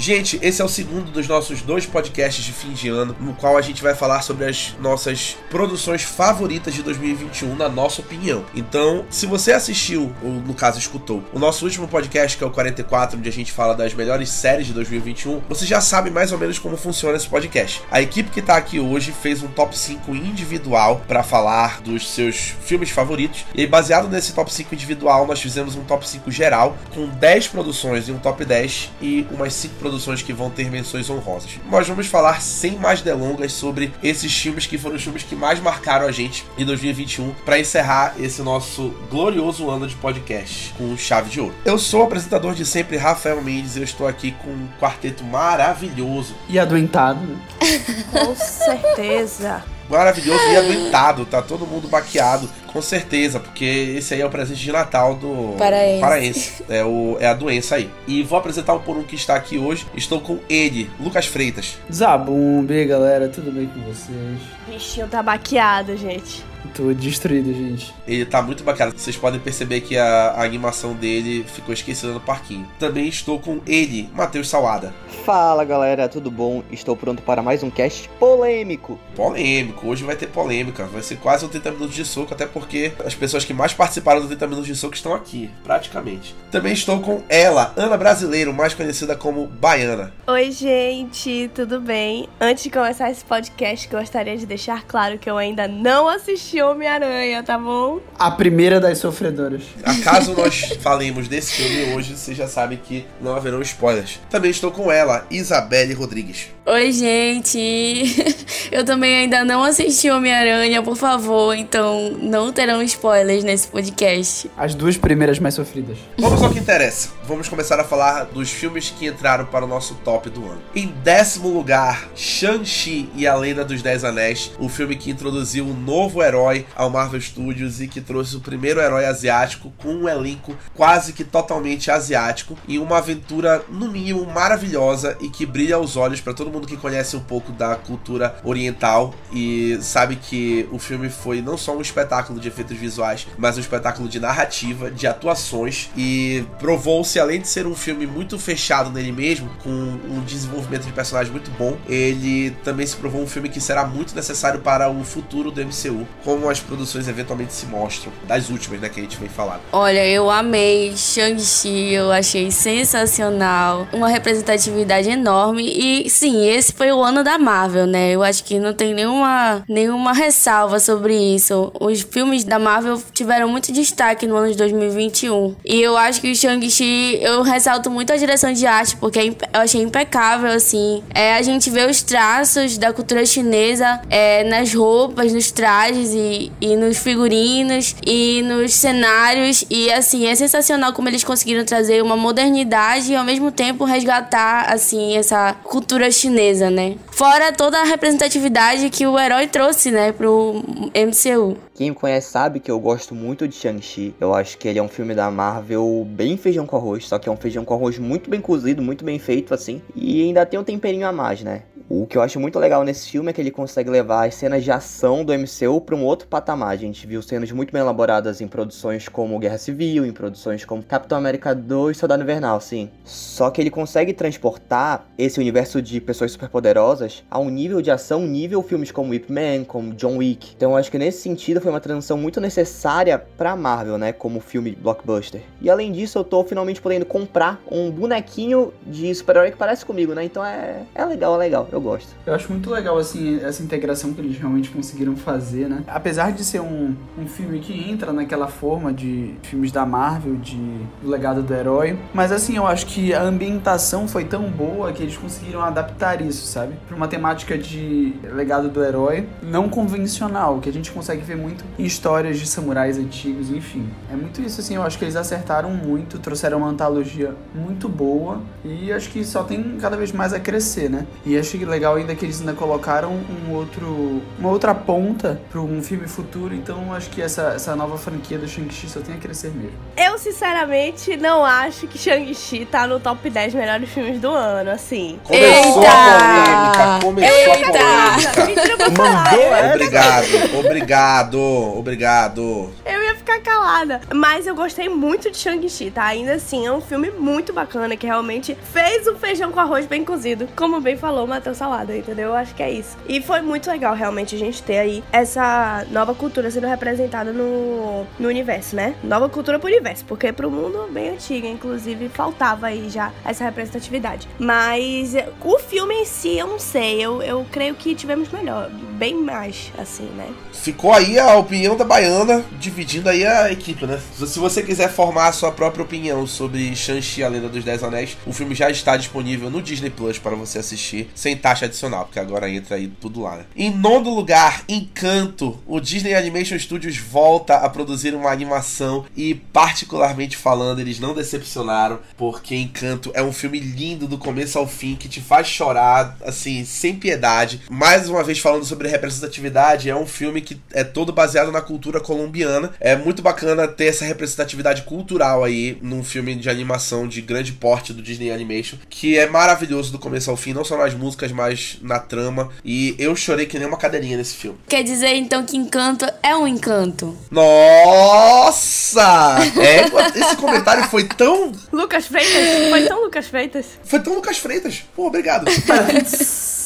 Gente, esse é o segundo dos nossos dois podcasts de fim de ano, no qual a gente vai falar sobre as nossas produções favoritas de 2021, na nossa opinião. Então, se você assistiu, ou no caso escutou, o nosso último podcast, que é o 44, onde a gente fala das melhores séries de 2021, você já sabe mais ou menos como funciona esse podcast. A equipe que tá aqui hoje fez um top 5 individual para falar dos seus filmes favoritos, e baseado nesse top 5 individual, nós fizemos um top 5 geral, com 10 produções e um top 10 e umas 5 produções produções que vão ter menções honrosas. Nós vamos falar sem mais delongas sobre esses filmes que foram os filmes que mais marcaram a gente em 2021 para encerrar esse nosso glorioso ano de podcast com chave de ouro. Eu sou o apresentador de sempre, Rafael Mendes, e eu estou aqui com um quarteto maravilhoso. E adoentado, né? Com certeza maravilhoso e adoentado, tá todo mundo baqueado, com certeza, porque esse aí é o presente de Natal do paraense. paraense. É, o, é a doença aí. E vou apresentar o por um que está aqui hoje. Estou com ele, Lucas Freitas. Zabumbi, galera, tudo bem com vocês? O bichinho tá baqueado, gente. Tô destruído, gente. Ele tá muito bacana. Vocês podem perceber que a, a animação dele ficou esquecida no parquinho. Também estou com ele, Matheus Salada. Fala galera, tudo bom? Estou pronto para mais um cast polêmico. Polêmico, hoje vai ter polêmica. Vai ser quase um 30 minutos de soco, até porque as pessoas que mais participaram do 30 minutos de soco estão aqui, praticamente. Também estou com ela, Ana Brasileiro, mais conhecida como Baiana. Oi, gente, tudo bem? Antes de começar esse podcast, gostaria de deixar claro que eu ainda não assisti Homem-Aranha, tá bom? A primeira das sofredoras. Acaso nós falemos desse filme hoje, você já sabe que não haverão spoilers. Também estou com ela, Isabelle Rodrigues. Oi, gente. Eu também ainda não assisti Homem-Aranha, por favor, então não terão spoilers nesse podcast. As duas primeiras mais sofridas. Vamos ao que interessa. Vamos começar a falar dos filmes que entraram para o nosso top do ano. Em décimo lugar, Shang-Chi e a Lenda dos Dez Anéis, o filme que introduziu um novo herói ao Marvel Studios e que trouxe o primeiro herói asiático com um elenco quase que totalmente asiático e uma aventura, no mínimo, maravilhosa e que brilha aos olhos para todo mundo mundo que conhece um pouco da cultura oriental e sabe que o filme foi não só um espetáculo de efeitos visuais, mas um espetáculo de narrativa, de atuações e provou-se, além de ser um filme muito fechado nele mesmo, com um desenvolvimento de personagem muito bom, ele também se provou um filme que será muito necessário para o futuro do MCU, como as produções eventualmente se mostram, das últimas, né, que a gente vem falando. Olha, eu amei Shang-Chi, eu achei sensacional, uma representatividade enorme e sim, esse foi o ano da Marvel, né? Eu acho que não tem nenhuma, nenhuma ressalva sobre isso. Os filmes da Marvel tiveram muito destaque no ano de 2021. E eu acho que o Shang-Chi, eu ressalto muito a direção de arte, porque é eu achei impecável, assim. É, a gente vê os traços da cultura chinesa é, nas roupas, nos trajes e, e nos figurinos e nos cenários. E, assim, é sensacional como eles conseguiram trazer uma modernidade e, ao mesmo tempo, resgatar, assim, essa cultura chinesa né? Fora toda a representatividade que o herói trouxe, né, pro MCU. Quem me conhece sabe que eu gosto muito de Shang-Chi. Eu acho que ele é um filme da Marvel bem feijão com arroz, só que é um feijão com arroz muito bem cozido, muito bem feito, assim. E ainda tem um temperinho a mais, né? O que eu acho muito legal nesse filme é que ele consegue levar as cenas de ação do MCU para um outro patamar. A gente viu cenas muito bem elaboradas em produções como Guerra Civil, em produções como Capitão América 2 e Soldado Invernal, sim. Só que ele consegue transportar esse universo de pessoas superpoderosas a um nível de ação, nível filmes como Ip Man, como John Wick. Então eu acho que nesse sentido foi uma transição muito necessária para Marvel, né, como filme blockbuster. E além disso, eu tô finalmente podendo comprar um bonequinho de super-herói que parece comigo, né? Então é, é legal, é legal. Eu eu gosto. Eu acho muito legal, assim, essa integração que eles realmente conseguiram fazer, né? Apesar de ser um, um filme que entra naquela forma de filmes da Marvel, de do legado do herói, mas assim, eu acho que a ambientação foi tão boa que eles conseguiram adaptar isso, sabe? Pra uma temática de legado do herói não convencional, que a gente consegue ver muito em histórias de samurais antigos, enfim. É muito isso, assim, eu acho que eles acertaram muito, trouxeram uma antologia muito boa e acho que só tem cada vez mais a crescer, né? E acho que legal ainda que eles ainda colocaram um outro, uma outra ponta para um filme futuro. Então acho que essa, essa nova franquia do Shang-Chi só tem a crescer mesmo. Eu, sinceramente, não acho que Shang-Chi tá no top 10 melhores filmes do ano, assim. Começou Eita! a polêmica, começou Eita! a polêmica. Eu, Obrigado, obrigado, obrigado. eu ia ficar calada. Mas eu gostei muito de Shang-Chi, tá? Ainda assim, é um filme muito bacana que realmente fez o feijão com arroz bem cozido. Como bem falou o Matheus Salada, entendeu? Eu acho que é isso. E foi muito legal, realmente, a gente ter aí essa nova cultura sendo representada no, no universo, né? Nova cultura pro universo, porque pro mundo bem antigo, inclusive, faltava aí já essa representatividade. Mas o filme em si, eu não sei. Eu, eu creio que tivemos melhor, bem mais, assim, né? Ficou aí a opinião da Baiana, dividindo aí a equipe, né? Se você quiser formar a sua própria opinião sobre Shang-Chi, a Lenda dos Dez Anéis, o filme já está disponível no Disney Plus para você assistir, sem taxa adicional, porque agora entra aí tudo lá, né? Em nono lugar, Encanto. O Disney Animation Studios volta a produzir uma animação e, particularmente falando, eles não decepcionaram, porque Encanto é um filme lindo do começo ao fim, que te faz chorar, assim, sem piedade. Mais uma vez falando sobre representatividade, é um filme que é todo baseado na cultura colombiana. É muito bacana ter essa representatividade cultural aí num filme de animação de grande porte do Disney Animation, que é maravilhoso do começo ao fim, não só nas músicas, mas na trama. E eu chorei que nem uma cadeirinha nesse filme. Quer dizer então que encanto é um encanto. Nossa! É, esse comentário foi tão. Lucas Freitas? Foi tão Lucas Freitas? Foi tão Lucas Freitas. Pô, obrigado.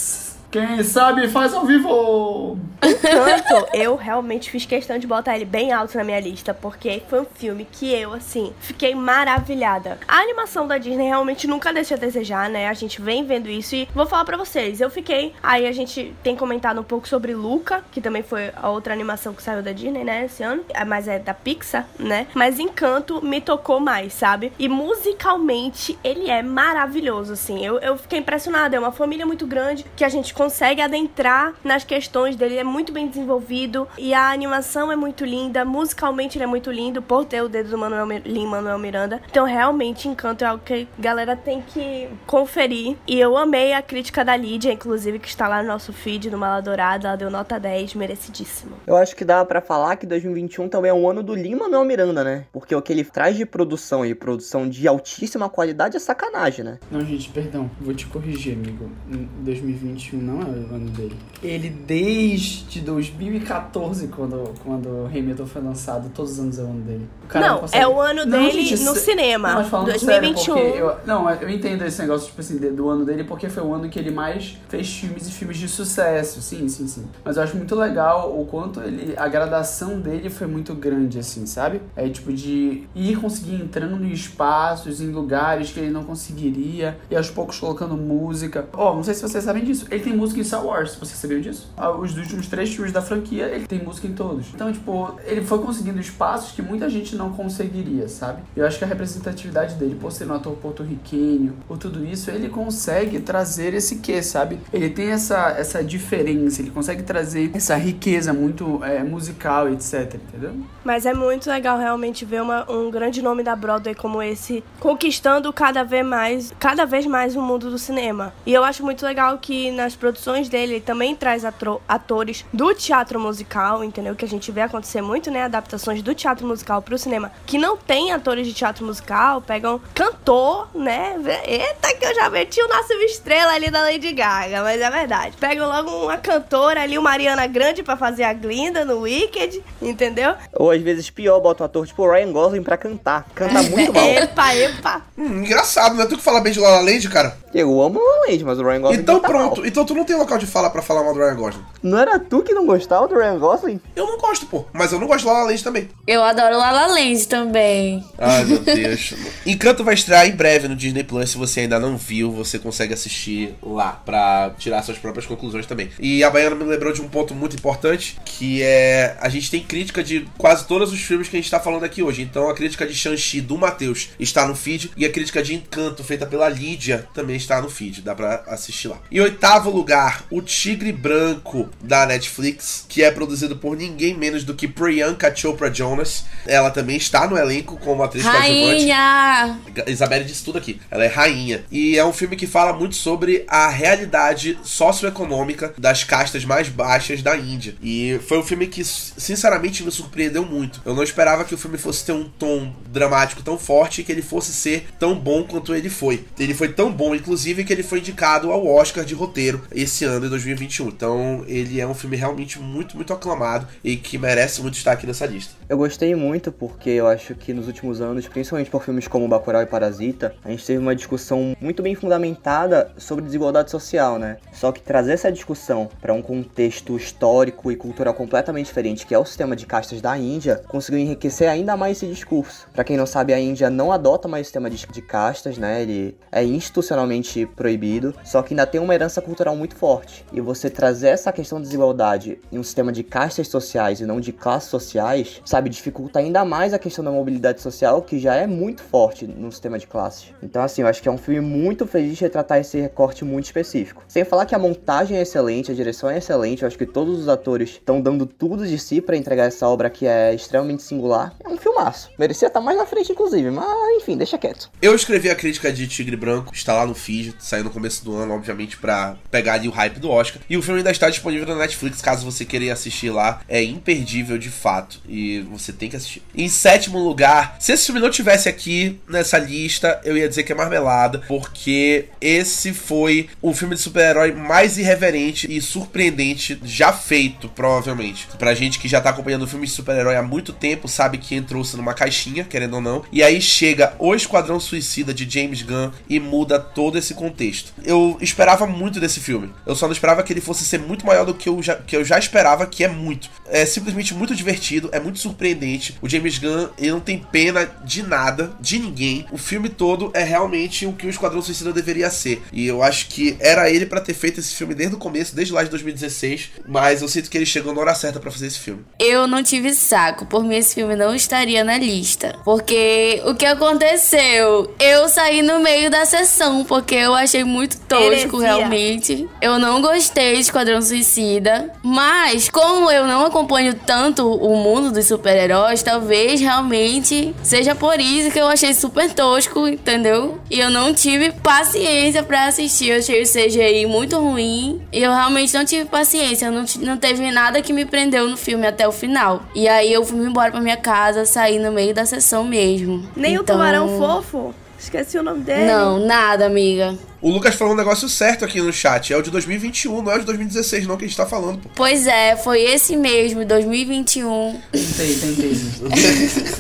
Quem sabe faz ao vivo! Encanto, eu realmente fiz questão de botar ele bem alto na minha lista, porque foi um filme que eu, assim, fiquei maravilhada. A animação da Disney realmente nunca deixa a desejar, né? A gente vem vendo isso e vou falar pra vocês, eu fiquei. Aí a gente tem comentado um pouco sobre Luca, que também foi a outra animação que saiu da Disney, né, esse ano, É, mas é da Pixar, né? Mas Encanto me tocou mais, sabe? E musicalmente ele é maravilhoso, assim. Eu, eu fiquei impressionada, é uma família muito grande que a gente consegue adentrar nas questões dele, é muito bem desenvolvido e a animação é muito linda, musicalmente ele é muito lindo por ter o dedo do Manuel Mi- Lin-Manuel Miranda. Então realmente Encanto é algo que a galera tem que conferir. E eu amei a crítica da Lídia, inclusive, que está lá no nosso feed no Mala Dourada, ela deu nota 10, merecidíssimo. Eu acho que dá pra falar que 2021 também é um ano do Lin Manuel Miranda, né? Porque o que ele traz de produção e produção de altíssima qualidade é sacanagem, né? Não, gente, perdão, vou te corrigir, amigo. Em 2021 não é o ano dele. Ele, desde 2014, quando, quando Hamilton foi lançado, todos os anos é o ano dele. O cara não, consegue- é o ano Não, dele gente, no se- cinema, Não, falando 2021. sério, eu, não, eu entendo esse negócio, tipo assim, do ano dele, porque foi o ano que ele mais fez filmes e filmes de sucesso. Sim, sim, sim. Mas eu acho muito legal o quanto ele. A gradação dele foi muito grande, assim, sabe? É tipo de ir conseguir entrando em espaços, em lugares que ele não conseguiria, e aos poucos colocando música. Ó, não sei se vocês sabem disso. Ele tem música em Star Wars, vocês sabiam disso? Ah, Os últimos três filmes da franquia, ele tem música em todos. Então, tipo, ele foi conseguindo espaços que muita gente não conseguiria, sabe? Eu acho que a representatividade dele, por ser um ator porto-riquenho, por tudo isso, ele consegue trazer esse quê, sabe? Ele tem essa, essa diferença, ele consegue trazer essa riqueza muito é, musical, etc, entendeu? Mas é muito legal realmente ver uma- um grande nome da Broadway como esse conquistando cada vez mais, cada vez mais o mundo do cinema. E eu acho muito legal que nas produções dele ele também traz atro- atores do teatro musical, entendeu? Que a gente vê acontecer muito, né? Adaptações do teatro musical pro cinema que não tem atores de teatro musical, pegam cantor, né? Eita, que eu já meti o nosso estrela ali da Lady Gaga, mas é verdade. Pegam logo uma cantora ali, o Mariana Grande, pra fazer a Glinda no Wicked, entendeu? Ou às vezes pior, bota um ator tipo o Ryan Gosling pra cantar. Canta muito mal. Epa, epa. Hum, engraçado, né? Tu que fala bem de La La Land, cara. Eu amo o La Land, mas o Ryan Gosling Então canta pronto. mal. Então tu não tem local de fala pra falar mal do Ryan Gosling. Não era tu que não gostava do Ryan Gosling? Eu não gosto, pô. Mas eu não gosto de La La Land também. Eu adoro La La Land também. Ai, meu Deus. Encanto vai estrear em breve no Disney Plus. Se você ainda não viu, você consegue assistir lá pra tirar suas próprias conclusões também. E a Baiana me lembrou de um ponto muito importante, que é a gente tem crítica de quase todos os filmes que a gente tá falando aqui hoje. Então a crítica de Shang-Chi do Matheus está no feed e a crítica de Encanto feita pela Lídia também está no feed, dá pra assistir lá. Em oitavo lugar, O Tigre Branco da Netflix, que é produzido por ninguém menos do que Priyanka Chopra Jonas. Ela também está no elenco como atriz Rainha! Isabelle disse tudo aqui. Ela é rainha. E é um filme que fala muito sobre a realidade socioeconômica das castas mais baixas da Índia. E foi um filme que, sinceramente, me surpreendeu muito. Eu não esperava que o filme fosse ter um tom dramático tão forte e que ele fosse ser tão bom quanto ele foi. Ele foi tão bom, inclusive, que ele foi indicado ao Oscar de roteiro esse ano, em 2021. Então, ele é um filme realmente muito, muito aclamado e que merece muito estar aqui nessa lista. Eu gostei muito porque eu acho que nos últimos anos, principalmente por filmes como Bacurau e Parasita, a gente teve uma discussão muito bem fundamentada sobre desigualdade social, né? Só que trazer essa discussão para um contexto histórico e cultural completamente diferente, que é o sistema de castas da Índia, conseguiu enriquecer ainda mais esse discurso. Para quem não sabe, a Índia não adota mais o sistema de castas, né? Ele é institucionalmente proibido, só que ainda tem uma herança cultural muito forte. E você trazer essa questão de desigualdade em um sistema de castas sociais e não de classes sociais, sabe, dificulta ainda mais a questão da mobilidade social, que já é muito forte no sistema de classes. Então, assim, eu acho que é um filme muito feliz de retratar esse recorte muito específico. Sem falar que a montagem é excelente, a direção é excelente, eu acho que todos os atores estão dando tudo de si para entregar essa obra que é extremamente singular. É um filmaço. Merecia estar mais na frente, inclusive, mas enfim, deixa quieto. Eu escrevi a crítica de Tigre Branco, está lá no feed, saiu no começo do ano, obviamente, para pegar ali o hype do Oscar. E o filme ainda está disponível na Netflix, caso você queira assistir lá. É imperdível de fato. E você tem que assistir. Em sétimo lugar, se esse filme não tivesse aqui nessa lista, eu ia dizer que é marmelada, porque esse foi o filme de super-herói mais irreverente e surpreendente já feito, provavelmente. Pra gente que já tá acompanhando o filme de super-herói há muito tempo, sabe que entrou-se numa caixinha, querendo ou não. E aí chega o Esquadrão Suicida de James Gunn e muda todo esse contexto. Eu esperava muito desse filme. Eu só não esperava que ele fosse ser muito maior do que eu já, que eu já esperava, que é muito. É simplesmente muito divertido, é muito surpreendente. O James Gunn, ele não tem pena de nada, de ninguém. O filme todo é realmente o que o Esquadrão Suicida deveria ser. E eu acho que era ele para ter feito esse filme desde o começo, desde lá de 2016. Mas eu sinto que ele chegou na hora certa para fazer esse filme. Eu não tive saco, por mim esse filme não estaria na lista. Porque o que aconteceu? Eu saí no meio da sessão, porque eu achei muito tosco, Heresia. realmente. Eu não gostei de Esquadrão Suicida. Mas, como eu não acompanho tanto o mundo dos super-heróis, talvez realmente seja por isso que eu achei super tosco, entendeu? E eu não tive paciência pra assistir. Eu achei o CGI muito ruim. E eu realmente não tive paciência. Não, não teve nada que me prendeu no filme até o final. E aí eu fui embora pra minha casa, saí no meio da sessão mesmo. Nem Então- o tubarão fofo. Esqueci o nome dele. Não, nada, amiga. O Lucas falou um negócio certo aqui no chat. É o de 2021, não é o de 2016, não, que a gente tá falando, pô. Pois é, foi esse mesmo, 2021. Tentei, tentei.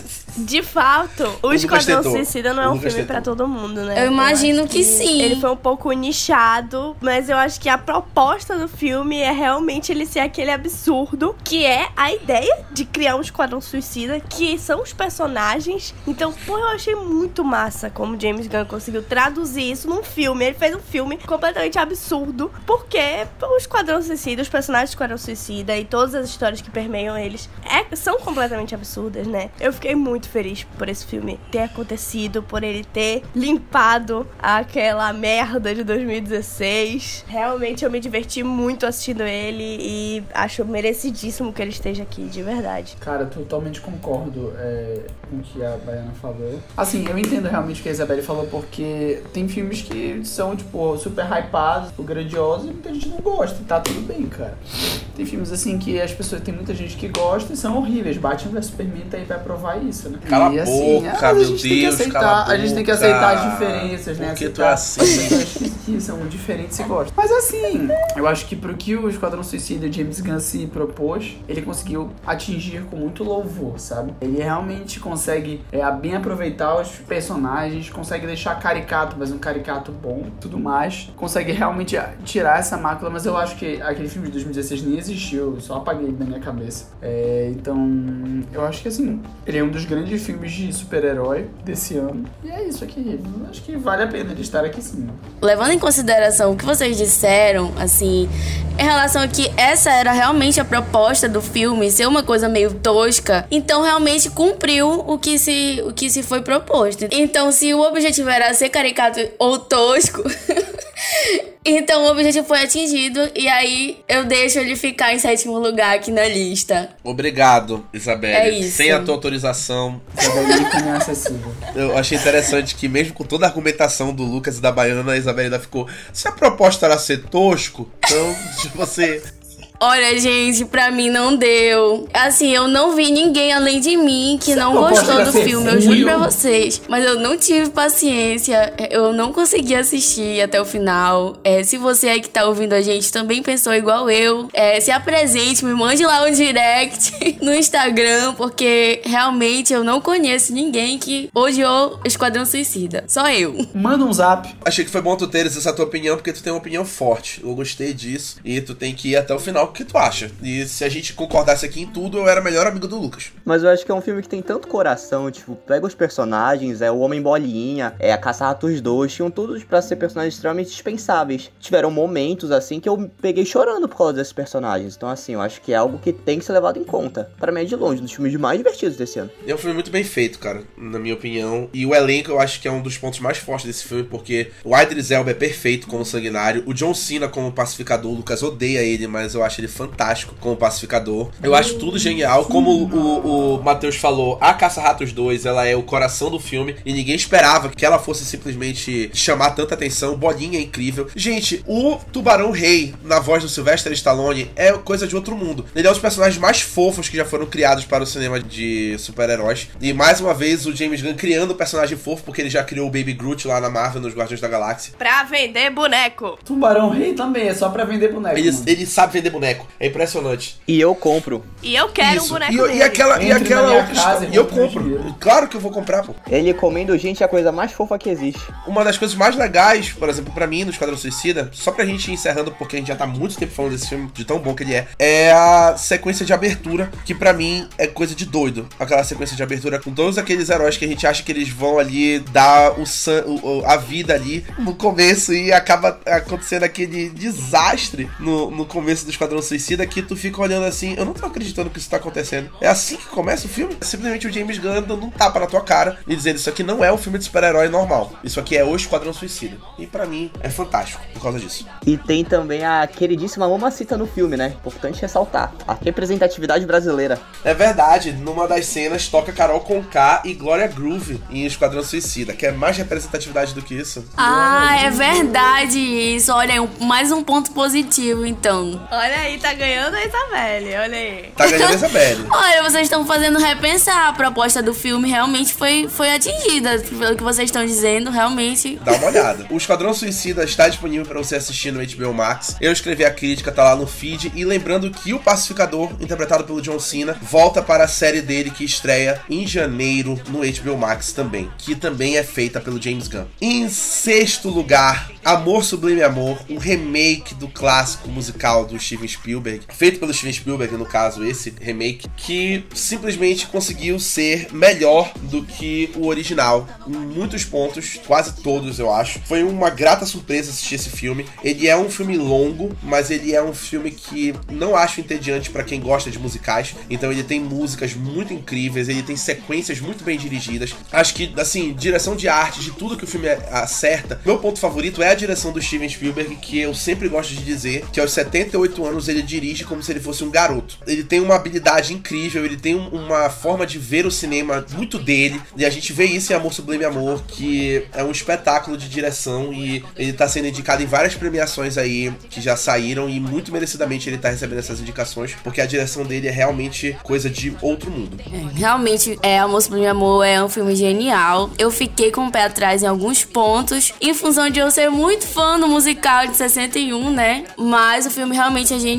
De fato, o, Esquadrão. Suicida não é O um filme pra todo mundo, né? Eu imagino acho que sim. Ele foi um pouco nichado, mas eu acho que a proposta do filme é realmente ele ser aquele absurdo que é a ideia de criar um Esquadrão Suicida, que são os personagens. Então, pô, eu achei muito massa como James Gunn conseguiu traduzir isso num filme. Ele fez um filme completamente absurdo, porque o Esquadrão Suicida, os personagens do Esquadrão Suicida e todas as histórias que permeiam eles é- são completamente absurdas, né? Eu fiquei muito feliz por esse filme ter acontecido, por ele ter limpado aquela merda de 2016. Realmente eu me diverti muito assistindo ele e acho merecidíssimo que ele esteja aqui, de verdade. Cara, totalmente concordo é, com o que a Baiana falou. Assim, eu entendo realmente o que a Isabelle falou, porque tem filmes que são, tipo, super hypados, tipo, grandiosos, e muita gente não gosta. Tá tudo bem, cara. Tem filmes assim que as pessoas, tem muita gente que gosta e são horríveis. Batman vs Superman tá aí pra provar isso, né? Cala e, a assim, boca, a meu gente tem que Deus, aceitar, cala a a gente tem que boca. aceitar as diferenças, né? Por que tu aceitar é assim? que, que são diferentes e gostam. Mas assim, eu acho que pro que o Esquadrão Suicida James Gunn se propôs, ele conseguiu atingir com muito louvor, sabe? Ele realmente consegue é, bem aproveitar os personagens, consegue deixar caricato, mas um caricato bom, tudo mais. Consegue realmente tirar essa mácula, mas eu acho que aquele filme de 2016 nem existiu, eu só apaguei da minha cabeça. É, então, eu acho que assim, ele é um dos grandes filmes de super-herói desse ano. E é isso aqui. Acho que vale a pena ele estar aqui sim. Levando em consideração o que vocês disseram, assim, em relação a que essa era realmente a proposta do filme, ser uma coisa meio tosca, então realmente cumpriu o que se, o que se foi proposto. Então, se o objetivo era ser caricato ou tosco, Então o objetivo foi atingido e aí eu deixo ele ficar em sétimo lugar aqui na lista. Obrigado, Isabelle. É isso. Sem a tua autorização. Acessível. Eu achei interessante que, mesmo com toda a argumentação do Lucas e da Baiana, a Isabelle ainda ficou. Se a proposta era ser tosco, então você. Olha, gente, pra mim não deu. Assim, eu não vi ninguém além de mim que Você não não gostou do filme, eu juro pra vocês. Mas eu não tive paciência, eu não consegui assistir até o final. É, se você aí que tá ouvindo a gente também pensou igual eu, é, se apresente, me mande lá um direct no Instagram, porque realmente eu não conheço ninguém que odiou Esquadrão Suicida. Só eu. Manda um zap. Achei que foi bom tu teres essa tua opinião, porque tu tem uma opinião forte. Eu gostei disso. E tu tem que ir até o final, o que tu acha. E se a gente concordasse aqui em tudo, eu era melhor amigo do Lucas. Mas eu acho que é um filme que tem tanto coração, tipo, pega os personagens, é o Homem Bolinha, é a Caça-Ratos 2, tinham todos pra ser personagens extremamente dispensáveis. Tiveram momentos, assim, que eu peguei chorando por causa desses personagens. Então, assim, eu acho que é algo que tem que ser levado em conta. Pra mim é de longe, um dos filmes mais divertidos desse ano. É um filme muito bem feito, cara, na minha opinião. E o elenco eu acho que é um dos pontos mais fortes desse filme, porque o Idris Elba é perfeito como sanguinário, o John Cena como pacificador, o Lucas odeia ele, mas eu acho ele fantástico como pacificador. Eu acho tudo genial, como o, o Matheus falou, a Caça-Ratos 2, ela é o coração do filme, e ninguém esperava que ela fosse simplesmente chamar tanta atenção, Bolinha é incrível. Gente, o Tubarão Rei, na voz do Sylvester Stallone, é coisa de outro mundo. Ele é um dos personagens mais fofos que já foram criados para o cinema de super-heróis. E mais uma vez o James Gunn criando o personagem fofo, porque ele já criou o Baby Groot lá na Marvel, nos Guardiões da Galáxia. Pra vender boneco. Tubarão Rei também, é só pra vender boneco. Ele, ele sabe vender boneco. É impressionante. E eu compro. E eu quero um Isso. boneco e, dele. e aquela, e Entre aquela casa e eu compro. Claro que eu vou comprar, pô. Ele comendo gente é a coisa mais fofa que existe. Uma das coisas mais legais, por exemplo, pra mim, no Esquadrão Suicida, só pra gente ir encerrando, porque a gente já tá muito tempo falando desse filme, de tão bom que ele é, é a sequência de abertura, que pra mim é coisa de doido. Aquela sequência de abertura com todos aqueles heróis que a gente acha que eles vão ali dar o, san, o- o- a vida ali no começo e acaba acontecendo aquele desastre no, no começo do Esquadrão Suicida que tu fica olhando assim, eu não tô acreditando que isso tá acontecendo. É assim que começa o filme? É simplesmente o James Gunn dando um tapa na tua cara e dizendo isso aqui não é um filme de super-herói normal. Isso aqui é o Esquadrão Suicida. E pra mim é fantástico por causa disso. E tem também a queridíssima Mamacita no filme, né? Importante ressaltar. A representatividade brasileira. É verdade, numa das cenas toca Carol Conká e Gloria Groove em Esquadrão Suicida. Quer mais representatividade do que isso? Ah, é verdade isso. Olha, um- mais um ponto positivo, então. Olha aí, tá ganhando a Isabelle, olha aí. Tá ganhando a Isabelle. Olha, vocês estão fazendo repensar. A proposta do filme realmente foi, foi atingida. Pelo que vocês estão dizendo, realmente. Dá uma olhada. O Esquadrão Suicida está disponível para você assistir no HBO Max. Eu escrevi a crítica, tá lá no feed. E lembrando que o Pacificador, interpretado pelo John Cena, volta para a série dele que estreia em janeiro no HBO Max também, que também é feita pelo James Gunn. Em sexto lugar, Amor Sublime Amor, um remake do clássico musical do Steven Spielberg, feito pelo Steven Spielberg, no caso, esse remake, que simplesmente conseguiu ser melhor do que o original em muitos pontos, quase todos eu acho. Foi uma grata surpresa assistir esse filme. Ele é um filme longo, mas ele é um filme que não acho entediante para quem gosta de musicais. Então ele tem músicas muito incríveis, ele tem sequências muito bem dirigidas. Acho que, assim, direção de arte, de tudo que o filme acerta. Meu ponto favorito é a direção do Steven Spielberg, que eu sempre gosto de dizer que aos 78 anos ele dirige como se ele fosse um garoto. Ele tem uma habilidade incrível, ele tem um- uma forma de ver o cinema muito dele, e a gente vê isso em Amor Sublime Amor, que é um espetáculo de direção e ele tá sendo indicado em várias premiações aí que já saíram e muito merecidamente ele tá recebendo essas indicações, porque a direção dele é realmente coisa de outro mundo. É, realmente, é, Amor Sublime Amor é um filme genial. Eu fiquei com o pé atrás em alguns pontos, em função de eu ser muito fã do musical de 61, né? Mas o filme realmente é genial.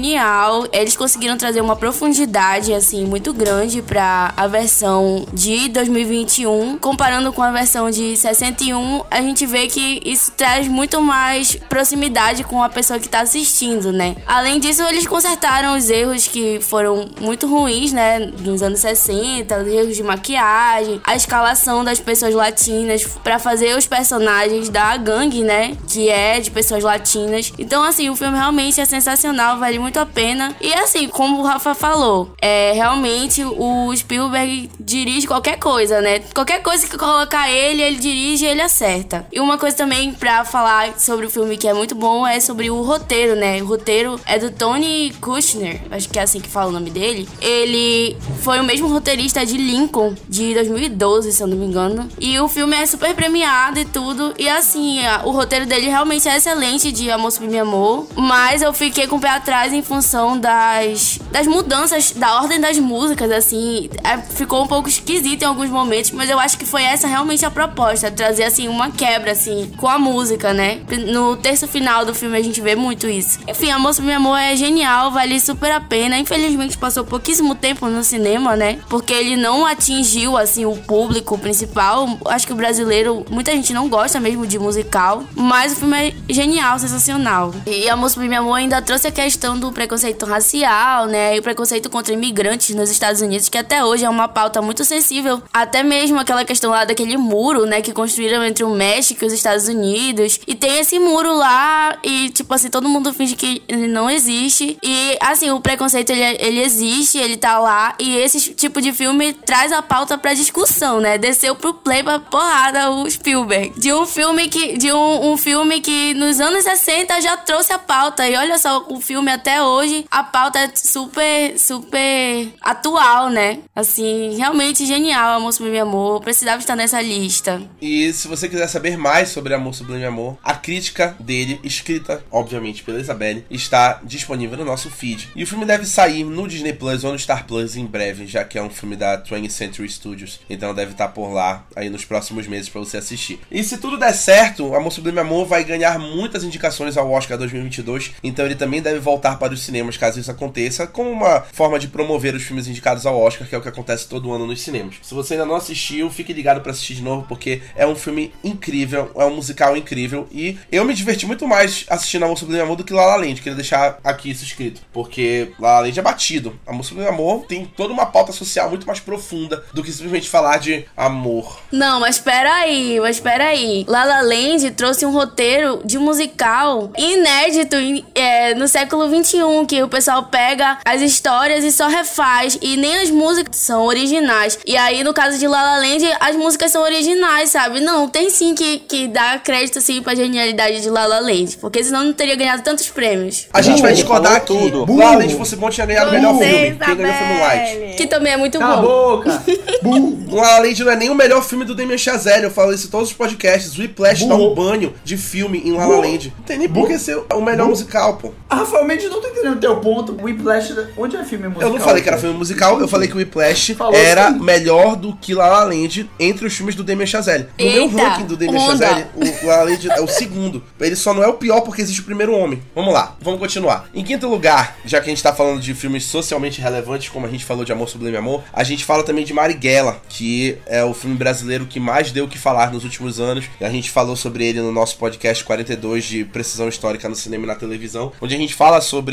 Eles conseguiram trazer uma profundidade, assim, muito grande pra a versão de 2021. Comparando com a versão de 61, a gente vê que isso traz muito mais proximidade com a pessoa que tá assistindo, né? Além disso, eles consertaram os erros que foram muito ruins, né? Nos anos 60, os erros de maquiagem, a escalação das pessoas latinas pra fazer os personagens da gangue, né? que é de pessoas latinas. Então, assim, o filme realmente é sensacional, vale muito a pena. E assim, como o Rafa falou, é realmente o Spielberg dirige qualquer coisa, né? Qualquer coisa que colocar ele, ele dirige e ele acerta. E uma coisa também pra falar sobre o filme que é muito bom é sobre o roteiro, né? O roteiro é do Tony Kushner, acho que é assim que fala o nome dele. Ele foi o mesmo roteirista de Lincoln, de 2012, se eu não me engano. E o filme é super premiado e tudo. E assim, o roteiro dele realmente é excelente de Amor Sublime Amor. Mas eu fiquei com o pé atrás em função das, das mudanças da ordem das músicas, assim. É, ficou um pouco esquisito em alguns momentos, mas eu acho que foi essa realmente a proposta. Trazer, assim, uma quebra, assim, com a música, né? No terço final do filme a gente vê muito isso. Enfim, Amor Sublime Amor é genial, vale super a pena. Infelizmente passou pouquíssimo tempo no cinema, né? Porque ele não atingiu, assim, o público principal. Acho que o brasileiro, muita gente não gosta mesmo de musical. Mas o filme é genial, sensacional. E Amor Sublime Amor ainda trouxe a questão do preconceito racial, né? E o preconceito contra imigrantes nos Estados Unidos, que até hoje é uma pauta muito sensível. Até mesmo aquela questão lá daquele muro, né? Que construíram entre o México e os Estados Unidos. E tem esse muro lá e, tipo assim, todo mundo finge que ele não existe. E, assim, o preconceito, ele, ele existe, ele tá lá. E esse tipo de filme traz a pauta pra discussão, né? Desceu pro play pra porrada o Spielberg. De um filme que, de um, um filme que nos anos 60 já trouxe a pauta. E olha só, o filme até hoje, a pauta é super, super atual, né? Assim, realmente genial, Amor Sublime Amor. Precisava estar nessa lista. E se você quiser saber mais sobre Amor Sublime Amor, a crítica dele, escrita, obviamente, pela Isabelle, está disponível no nosso feed. E o filme deve sair no Disney Plus ou no Star Plus em breve, já que é um filme da 20th Century Studios. Então deve estar por lá aí nos próximos meses para você assistir. E se tudo der certo, Amor Sublime Amor vai ganhar muitas indicações ao Oscar 2022. Então ele também deve voltar para os cinemas caso isso aconteça, como uma forma de promover os filmes indicados ao Oscar, que é o que acontece todo ano nos cinemas. Se você ainda não assistiu, fique ligado para assistir de novo, porque é um filme incrível, é um musical incrível. E eu me diverti muito mais assistindo Amor Sublime Amor do que La La Land. Queria deixar aqui isso escrito, porque La La Land é batido. Amor Sublime Amor tem toda uma pauta social muito mais profunda do que simplesmente falar de amor. Não, mas espera aí, mas espera aí. La La Land trouxe um roteiro de musical inédito é, no século 21, que o pessoal pega as histórias e só refaz, e nem as músicas são originais. E aí, no caso de La La Land, as músicas são originais, sabe? Não, tem sim que, que dar crédito, assim, pra genialidade de La La Land, porque senão não teria ganhado tantos prêmios. A gente vai discordar aqui. tudo. La La Land fosse bom, tinha ganhado o melhor filme. Quem ganhou foi Moonlight. Que também é muito Cala a bom. boca! La La Land não é nem o melhor filme do Damien Chazelle. Eu falo isso em todos os podcasts. O Whiplash dá um banho de filme em La La Land. Não tem nem por que ser o melhor musical, pô. Rafael Mendes, não tô entendendo o teu ponto. Whiplash, onde é filme musical? Eu não falei que era filme musical, eu falei que o Whiplash Falou era sim. melhor do que La La Land entre os filmes do Damien Chazelle. No meu Eita, ranking do Damien onda. Chazelle, o La La Land é o segundo. Ele só não é o pior porque existe o primeiro homem. Vamos lá, vamos continuar. Em quinto lugar, já que a gente tá falando de filmes socialmente relevantes, como a gente falou de Amor Sublime Amor, a gente fala também de Marighella, que é o filme brasileiro que mais deu o que falar nos últimos anos. A gente falou sobre ele no nosso podcast 42 de precisão histórica no cinema e na televisão, onde a gente fala sobre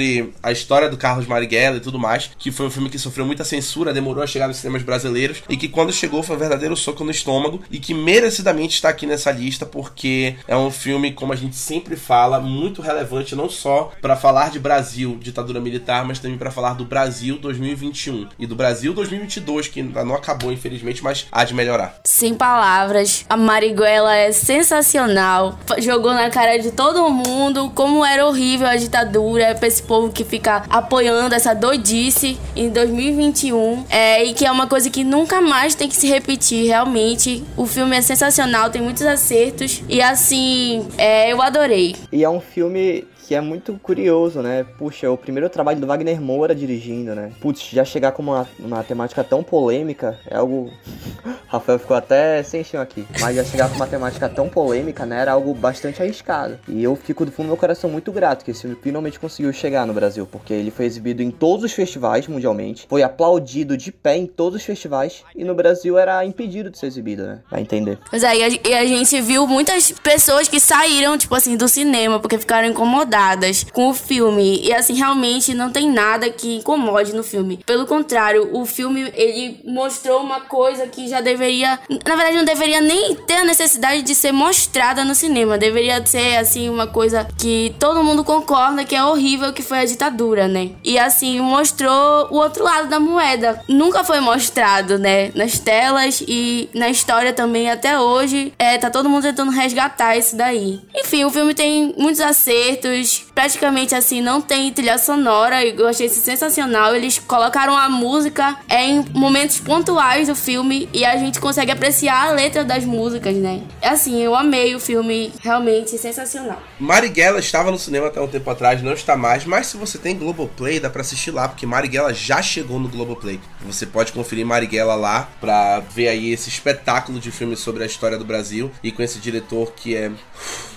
a história do Carlos Marighella e tudo mais, que foi um filme que sofreu muita censura, demorou a chegar nos cinemas brasileiros e que quando chegou foi um verdadeiro soco no estômago e que merecidamente está aqui nessa lista porque é um filme, como a gente sempre fala, muito relevante não só para falar de Brasil, ditadura militar, mas também para falar do Brasil 2021 e do Brasil 2022, que ainda não acabou infelizmente, mas há de melhorar. Sem palavras, a Marighella é sensacional. Jogou na cara de todo mundo como era horrível a ditadura pra esse povo que fica apoiando essa doidice em 2021. É, e que é uma coisa que nunca mais tem que se repetir, realmente. O filme é sensacional, tem muitos acertos. E assim, é, eu adorei. E é um filme que é muito curioso, né? Puxa, o primeiro trabalho do Wagner Moura dirigindo, né? Putz, já chegar com uma, uma temática tão polêmica é algo. Rafael ficou até sem chão aqui. Mas já chegar com uma temática tão polêmica, né? Era algo bastante arriscado. E eu fico do fundo do meu coração muito grato que esse filme finalmente conseguiu chegar no Brasil, porque ele foi exibido em todos os festivais mundialmente, foi aplaudido de pé em todos os festivais, e no Brasil era impedido de ser exibido, né? Vai entender. Pois é, e a, e a gente viu muitas pessoas que saíram, tipo assim, do cinema, porque ficaram incomodadas. Incomodadas com o filme. E assim, realmente não tem nada que incomode no filme. Pelo contrário, o filme ele mostrou uma coisa que já deveria, na verdade não deveria nem ter a necessidade de ser mostrada no cinema. Deveria ser assim uma coisa que todo mundo concorda que é horrível que foi a ditadura, né? E assim mostrou o outro lado da moeda. Nunca foi mostrado, né, nas telas e na história também até hoje. É, tá todo mundo tentando resgatar isso daí. Enfim, o filme tem muitos acertos, hoje praticamente assim não tem trilha sonora, eu achei isso sensacional. Eles colocaram a música em momentos pontuais do filme e a gente consegue apreciar a letra das músicas, né? Assim, eu amei o filme, realmente sensacional. Marighella estava no cinema até um tempo atrás, não está mais, mas se você tem Globoplay, dá pra assistir lá, porque Marighella já chegou no Globoplay. Você pode conferir Marighella lá pra ver aí esse espetáculo de filmes sobre a história do Brasil e com esse diretor que é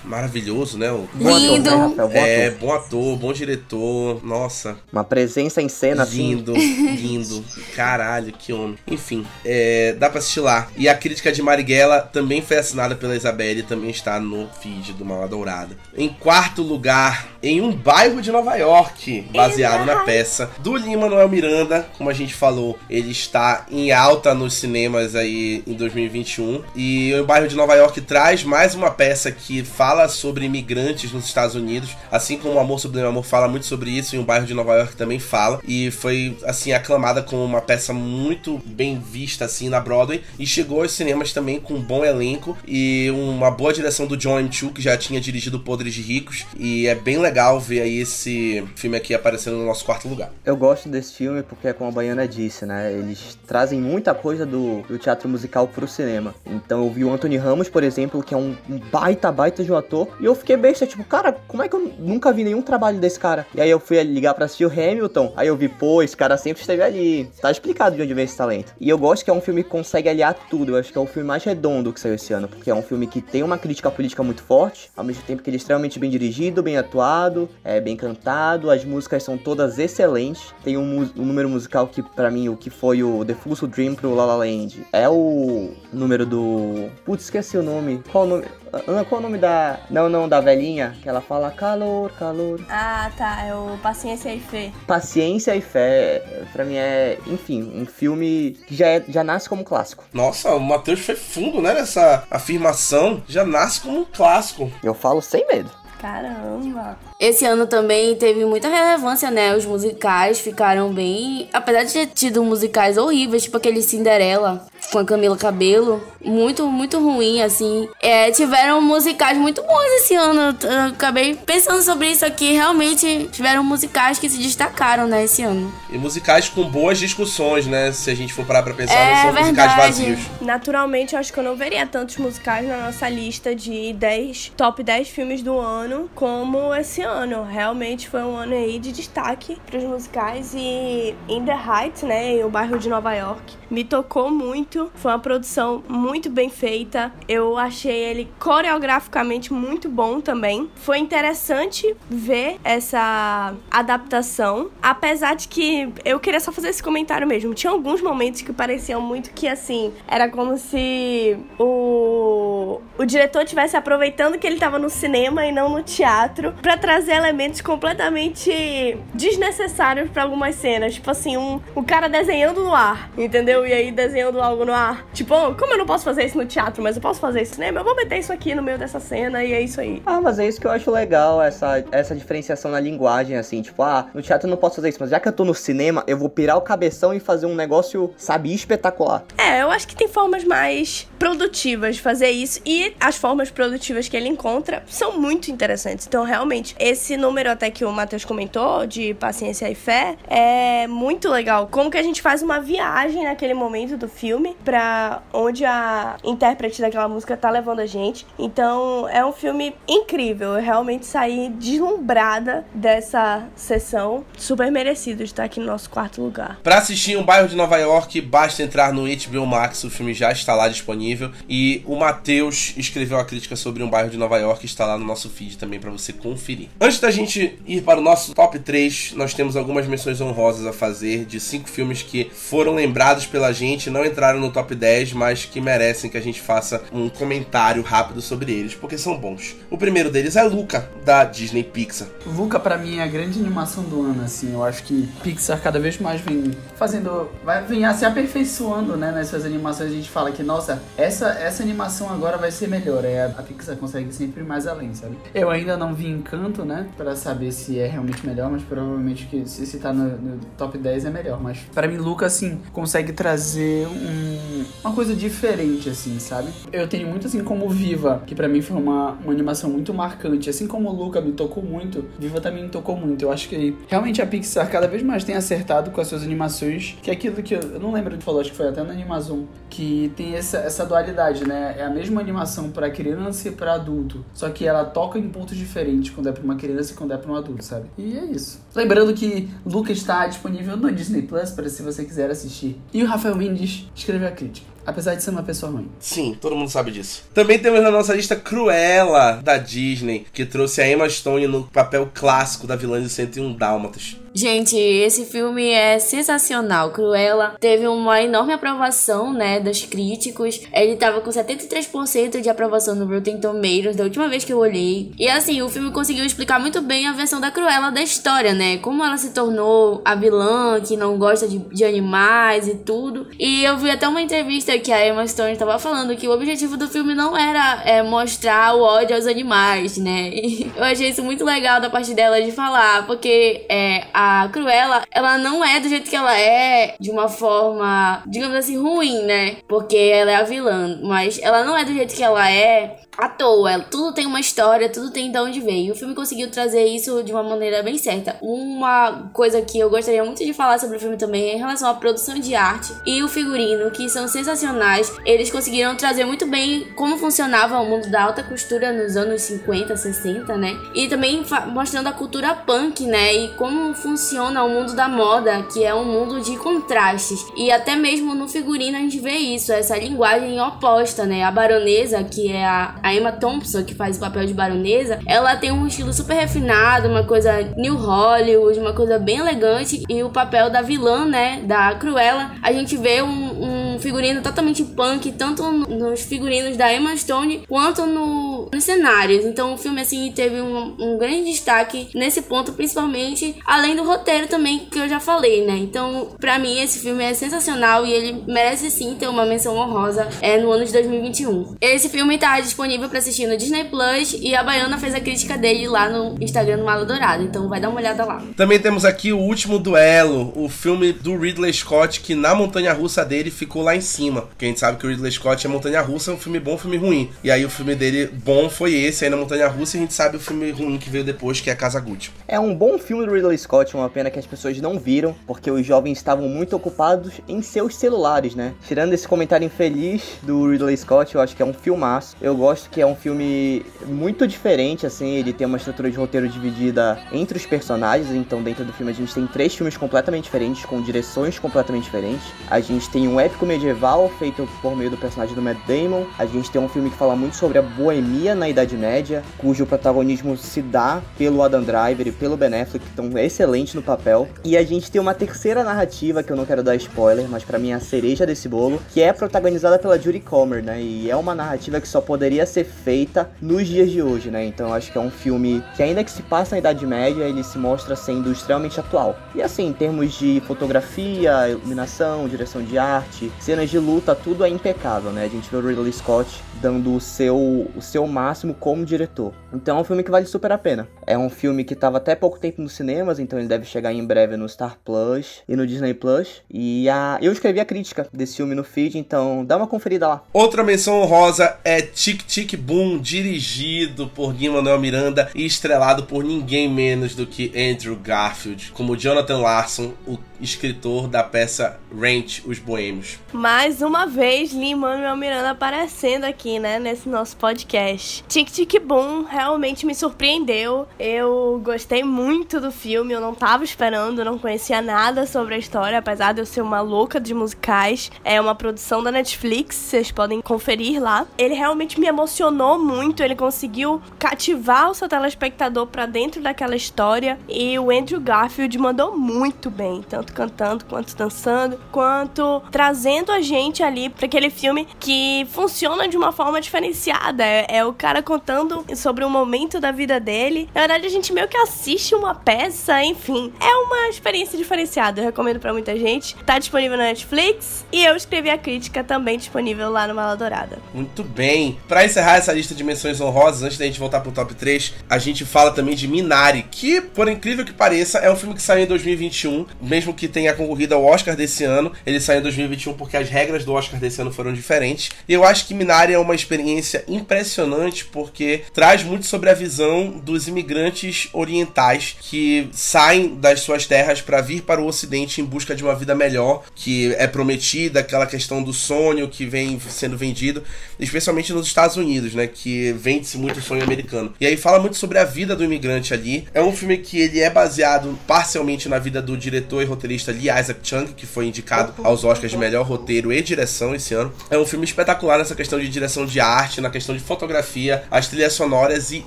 maravilhoso, né? O Lindo. Né, Rafael? É, ator. bom ator, bom diretor. Nossa, Uma presença em cena assim. lindo, lindo. Caralho, que homem. Enfim, é, dá pra assistir lá. E a crítica de Marighella também foi assinada pela Isabelle e também está no feed do Mala Dourada. Em quarto lugar, em um bairro de Nova York, baseado na peça do Lin-Manuel Miranda. Como a gente falou, ele está em alta nos cinemas aí em 2021. E o bairro de Nova York traz mais uma peça que fala sobre imigrantes nos Estados Unidos, assim como o Amor Sublime Amor fala muito sobre isso, e o bairro de Nova York também fala. E foi assim aclamada como uma peça muito bem vista assim na Broadway e chegou aos cinemas também com um bom elenco e uma boa direção do John M. Chu, que já tinha dirigido Podres de Ricos, e é bem legal ver aí esse filme aqui aparecendo no nosso quarto lugar. Eu gosto desse filme porque, como a Baiana disse, né? Eles trazem muita coisa do, do teatro musical pro cinema. Então eu vi o Anthony Ramos, por exemplo, que é um, um baita, baita de um ator. E eu fiquei besta, tipo, cara, como é que eu nunca vi nenhum trabalho desse cara? E aí eu fui ligar pra assistir o Hamilton. Aí eu vi, pô, esse cara sempre esteve ali. Tá explicado de onde vem esse talento. E eu gosto que é um filme que consegue aliar tudo. Eu acho que é o filme mais redondo que saiu esse ano. Porque é um filme que tem uma crítica política muito forte, ao mesmo tempo que ele é extremamente bem dirigido, bem atuado, é bem cantado. As músicas são todas excelentes. Tem um, um número musical que, pra mim, o que foi o The Full Dream pro La La Land é o número do. Putz, esqueci o nome. Qual o nome? Ana, qual o nome da. Não, não, da velhinha? Que ela fala calor, calor. Ah, tá. É o Paciência e Fé. Paciência e fé, pra mim é, enfim, um filme que já, é, já nasce como clássico. Nossa, o Matheus foi fundo, né? Nessa afirmação. Já nasce como um clássico. Eu falo sem medo. Caramba. Esse ano também teve muita relevância, né? Os musicais ficaram bem. Apesar de ter tido musicais horríveis, tipo aquele Cinderela com a Camila Cabelo, muito, muito ruim, assim. É, tiveram musicais muito bons esse ano. Eu acabei pensando sobre isso aqui. Realmente tiveram musicais que se destacaram, né, esse ano. E musicais com boas discussões, né? Se a gente for parar pra pensar, É não são musicais verdade. vazios. Naturalmente, eu acho que eu não veria tantos musicais na nossa lista de 10, top 10 filmes do ano como esse ano. Realmente foi um ano aí de destaque para os musicais e In the Heights, né, o bairro de Nova York, me tocou muito. Foi uma produção muito bem feita. Eu achei ele coreograficamente muito bom também. Foi interessante ver essa adaptação, apesar de que eu queria só fazer esse comentário mesmo. Tinha alguns momentos que pareciam muito que assim, era como se o o diretor estivesse aproveitando que ele estava no cinema e não no teatro pra trazer elementos completamente desnecessários pra algumas cenas, tipo assim, um o cara desenhando no ar, entendeu? E aí desenhando algo no ar. Tipo, "Oh, como eu não posso fazer isso no teatro, mas eu posso fazer isso no cinema, eu vou meter isso aqui no meio dessa cena e é isso aí. Ah, mas é isso que eu acho legal, essa, essa diferenciação na linguagem, assim, tipo, ah, no teatro eu não posso fazer isso, mas já que eu tô no cinema, eu vou pirar o cabeção e fazer um negócio, sabe, espetacular. É, eu acho que tem formas mais produtivas de fazer isso e as formas produtivas que ele encontra são muito interessantes. Então, realmente, esse número até que o Matheus comentou de paciência e fé é muito legal. Como que a gente faz uma viagem naquele momento do filme pra onde a intérprete daquela música tá levando a gente. Então, é um filme incrível. Eu realmente saí deslumbrada dessa sessão. Super merecido de estar aqui no nosso quarto lugar. Pra assistir um bairro de Nova York, basta entrar no HBO Max, o filme já está lá disponível. E o Matheus escreveu a crítica sobre um bairro de Nova York, está lá no nosso feed também para você conferir. Antes da gente ir para o nosso top 3, nós temos algumas menções honrosas a fazer de cinco filmes que foram lembrados pela gente, não entraram no top 10, mas que merecem que a gente faça um comentário rápido sobre eles, porque são bons. O primeiro deles é Luca, da Disney Pixar. Luca, para mim, é a grande animação do ano, assim. Eu acho que Pixar cada vez mais vem fazendo. vai vem se aperfeiçoando, né? Nessas animações a gente fala que, nossa, essa, essa animação agora vai ser melhor. É, a Pixar consegue sempre mais além, sabe? Eu ainda não vi Encanto, né? Pra saber se é realmente melhor, mas provavelmente que se, se tá no, no top 10 é melhor. Mas para mim, Luca, assim, consegue trazer um, uma coisa diferente, assim, sabe? Eu tenho muito assim como Viva, que para mim foi uma, uma animação muito marcante. Assim como Luca me tocou muito, Viva também me tocou muito. Eu acho que realmente a Pixar cada vez mais tem acertado com as suas animações, que é aquilo que eu, eu não lembro de falar, acho que foi até na Animazon, que tem essa, essa dualidade, né? É a mesma animação para criança e para adulto, só que ela toca em pontos diferentes quando é para uma criança e é para um adulto, sabe? E é isso. Lembrando que Luca está disponível no Disney Plus para se você quiser assistir. E o Rafael Mendes escreveu a crítica. Apesar de ser uma pessoa ruim. Sim, todo mundo sabe disso. Também temos na nossa lista Cruella, da Disney, que trouxe a Emma Stone no papel clássico da vilã de 101 Dálmatas. Gente, esse filme é sensacional. Cruella teve uma enorme aprovação, né, dos críticos. Ele tava com 73% de aprovação no Rotten Tomatoes da última vez que eu olhei. E assim, o filme conseguiu explicar muito bem a versão da Cruella da história, né? Como ela se tornou a vilã que não gosta de, de animais e tudo. E eu vi até uma entrevista que a Emma Stone tava falando que o objetivo do filme não era é, mostrar o ódio aos animais, né? E eu achei isso muito legal da parte dela de falar, porque é, a Cruella, ela não é do jeito que ela é, de uma forma, digamos assim, ruim, né? Porque ela é a vilã, mas ela não é do jeito que ela é à toa. Tudo tem uma história, tudo tem de onde veio. O filme conseguiu trazer isso de uma maneira bem certa. Uma coisa que eu gostaria muito de falar sobre o filme também é em relação à produção de arte e o figurino, que são sensacionais. Eles conseguiram trazer muito bem como funcionava o mundo da alta costura nos anos 50, 60, né? E também mostrando a cultura punk, né? E como funciona o mundo da moda, que é um mundo de contrastes. E até mesmo no figurino a gente vê isso, essa linguagem oposta, né? A baronesa, que é a a Emma Thompson, que faz o papel de baronesa, ela tem um estilo super refinado, uma coisa New Hollywood, uma coisa bem elegante. E o papel da vilã, né, da Cruella, a gente vê um, um figurino totalmente punk, tanto nos figurinos da Emma Stone quanto no, nos cenários. Então o filme, assim, teve um, um grande destaque nesse ponto, principalmente além do roteiro também, que eu já falei, né? Então, pra mim, esse filme é sensacional e ele merece sim ter uma menção honrosa é, no ano de 2021. Esse filme tá disponível disponível para assistir no Disney Plus e a Baiana fez a crítica dele lá no Instagram do Mala Dourada, então vai dar uma olhada lá. Também temos aqui o último duelo, o filme do Ridley Scott que na montanha russa dele ficou lá em cima. Porque a gente sabe que o Ridley Scott é montanha russa, um filme bom, um filme ruim. E aí o filme dele bom foi esse aí na montanha russa e a gente sabe o filme ruim que veio depois, que é Casa Gucci. É um bom filme do Ridley Scott, uma pena que as pessoas não viram, porque os jovens estavam muito ocupados em seus celulares, né? Tirando esse comentário infeliz do Ridley Scott, eu acho que é um filmaço. Eu gosto que é um filme muito diferente, assim, ele tem uma estrutura de roteiro dividida entre os personagens, então dentro do filme a gente tem três filmes completamente diferentes, com direções completamente diferentes. A gente tem um épico medieval feito por meio do personagem do Matt Damon, a gente tem um filme que fala muito sobre a boemia na Idade Média, cujo protagonismo se dá pelo Adam Driver e pelo Ben Affleck, que estão excelentes no papel. E a gente tem uma terceira narrativa, que eu não quero dar spoiler, mas para mim é a cereja desse bolo, que é protagonizada pela Judy Comer, né? E é uma narrativa que só poderia ser feita nos dias de hoje, né? Então acho que é um filme que ainda que se passa na Idade Média, ele se mostra sendo extremamente atual. E assim, em termos de fotografia, iluminação, direção de arte, cenas de luta, tudo é impecável, né? A gente vê o Ridley Scott dando o seu, o seu máximo como diretor. Então é um filme que vale super a pena. É um filme que estava até pouco tempo nos cinemas, então ele deve chegar em breve no Star Plus e no Disney Plus. E a, eu escrevi a crítica desse filme no feed, então dá uma conferida lá. Outra menção honrosa é Tic Tic Boom, dirigido por Lin-Manuel Miranda e estrelado por ninguém menos do que Andrew Garfield, como Jonathan Larson, o escritor da peça Rent, Os Boêmios. Mais uma vez, Lin-Manuel Miranda aparecendo aqui, né, nesse nosso podcast. Tic Tic Boom realmente me surpreendeu. Eu gostei muito do filme, eu não tava esperando, não conhecia nada sobre a história, apesar de eu ser uma louca de musicais. É uma produção da Netflix, vocês podem conferir lá. Ele realmente me emocionou muito, ele conseguiu cativar o seu telespectador para dentro daquela história e o Andrew Garfield mandou muito bem, tanto cantando quanto dançando, quanto trazendo a gente ali para aquele filme que funciona de uma forma diferenciada. É, é, o cara contando sobre um momento da vida dele. Na verdade, a gente meio que assiste uma peça, enfim. É uma experiência diferenciada. Eu recomendo para muita gente. Tá disponível na Netflix e eu escrevi a crítica também disponível lá no Mala Dourada. Muito bem. Para encerrar essa lista de menções honrosas, antes da gente voltar pro top 3, a gente fala também de Minari, que, por incrível que pareça, é um filme que saiu em 2021, mesmo que tenha concorrido ao Oscar desse ano, ele saiu em 2021 porque as regras do Oscar desse ano foram diferentes. E eu acho que Minari é uma experiência impressionante porque traz muito sobre a visão dos imigrantes orientais que saem das suas terras para vir para o ocidente em busca de uma vida melhor, que é prometida, aquela questão do sonho que vem sendo vendido, especialmente nos Estados Unidos, né, que vende-se muito o sonho americano. E aí fala muito sobre a vida do imigrante ali. É um filme que ele é baseado parcialmente na vida do diretor e roteirista Lee Isaac Chung, que foi indicado aos Oscars de melhor roteiro e direção esse ano. É um filme espetacular nessa questão de direção de arte, na questão de fotografia, as trilhas sonoras e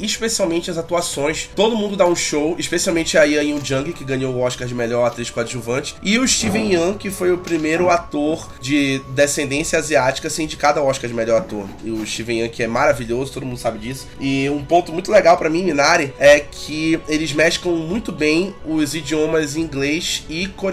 especialmente as atuações. Todo mundo dá um show, especialmente a Ian Yoon Jung, que ganhou o Oscar de melhor atriz coadjuvante, e o Steven Yeun, que foi o primeiro ator de descendência asiática a ser indicado ao Oscar de melhor ator. E o Steven Yeun, que é maravilhoso, todo mundo sabe disso. E um ponto muito legal para mim, Minari, é que eles mesclam muito bem os idiomas inglês e coreano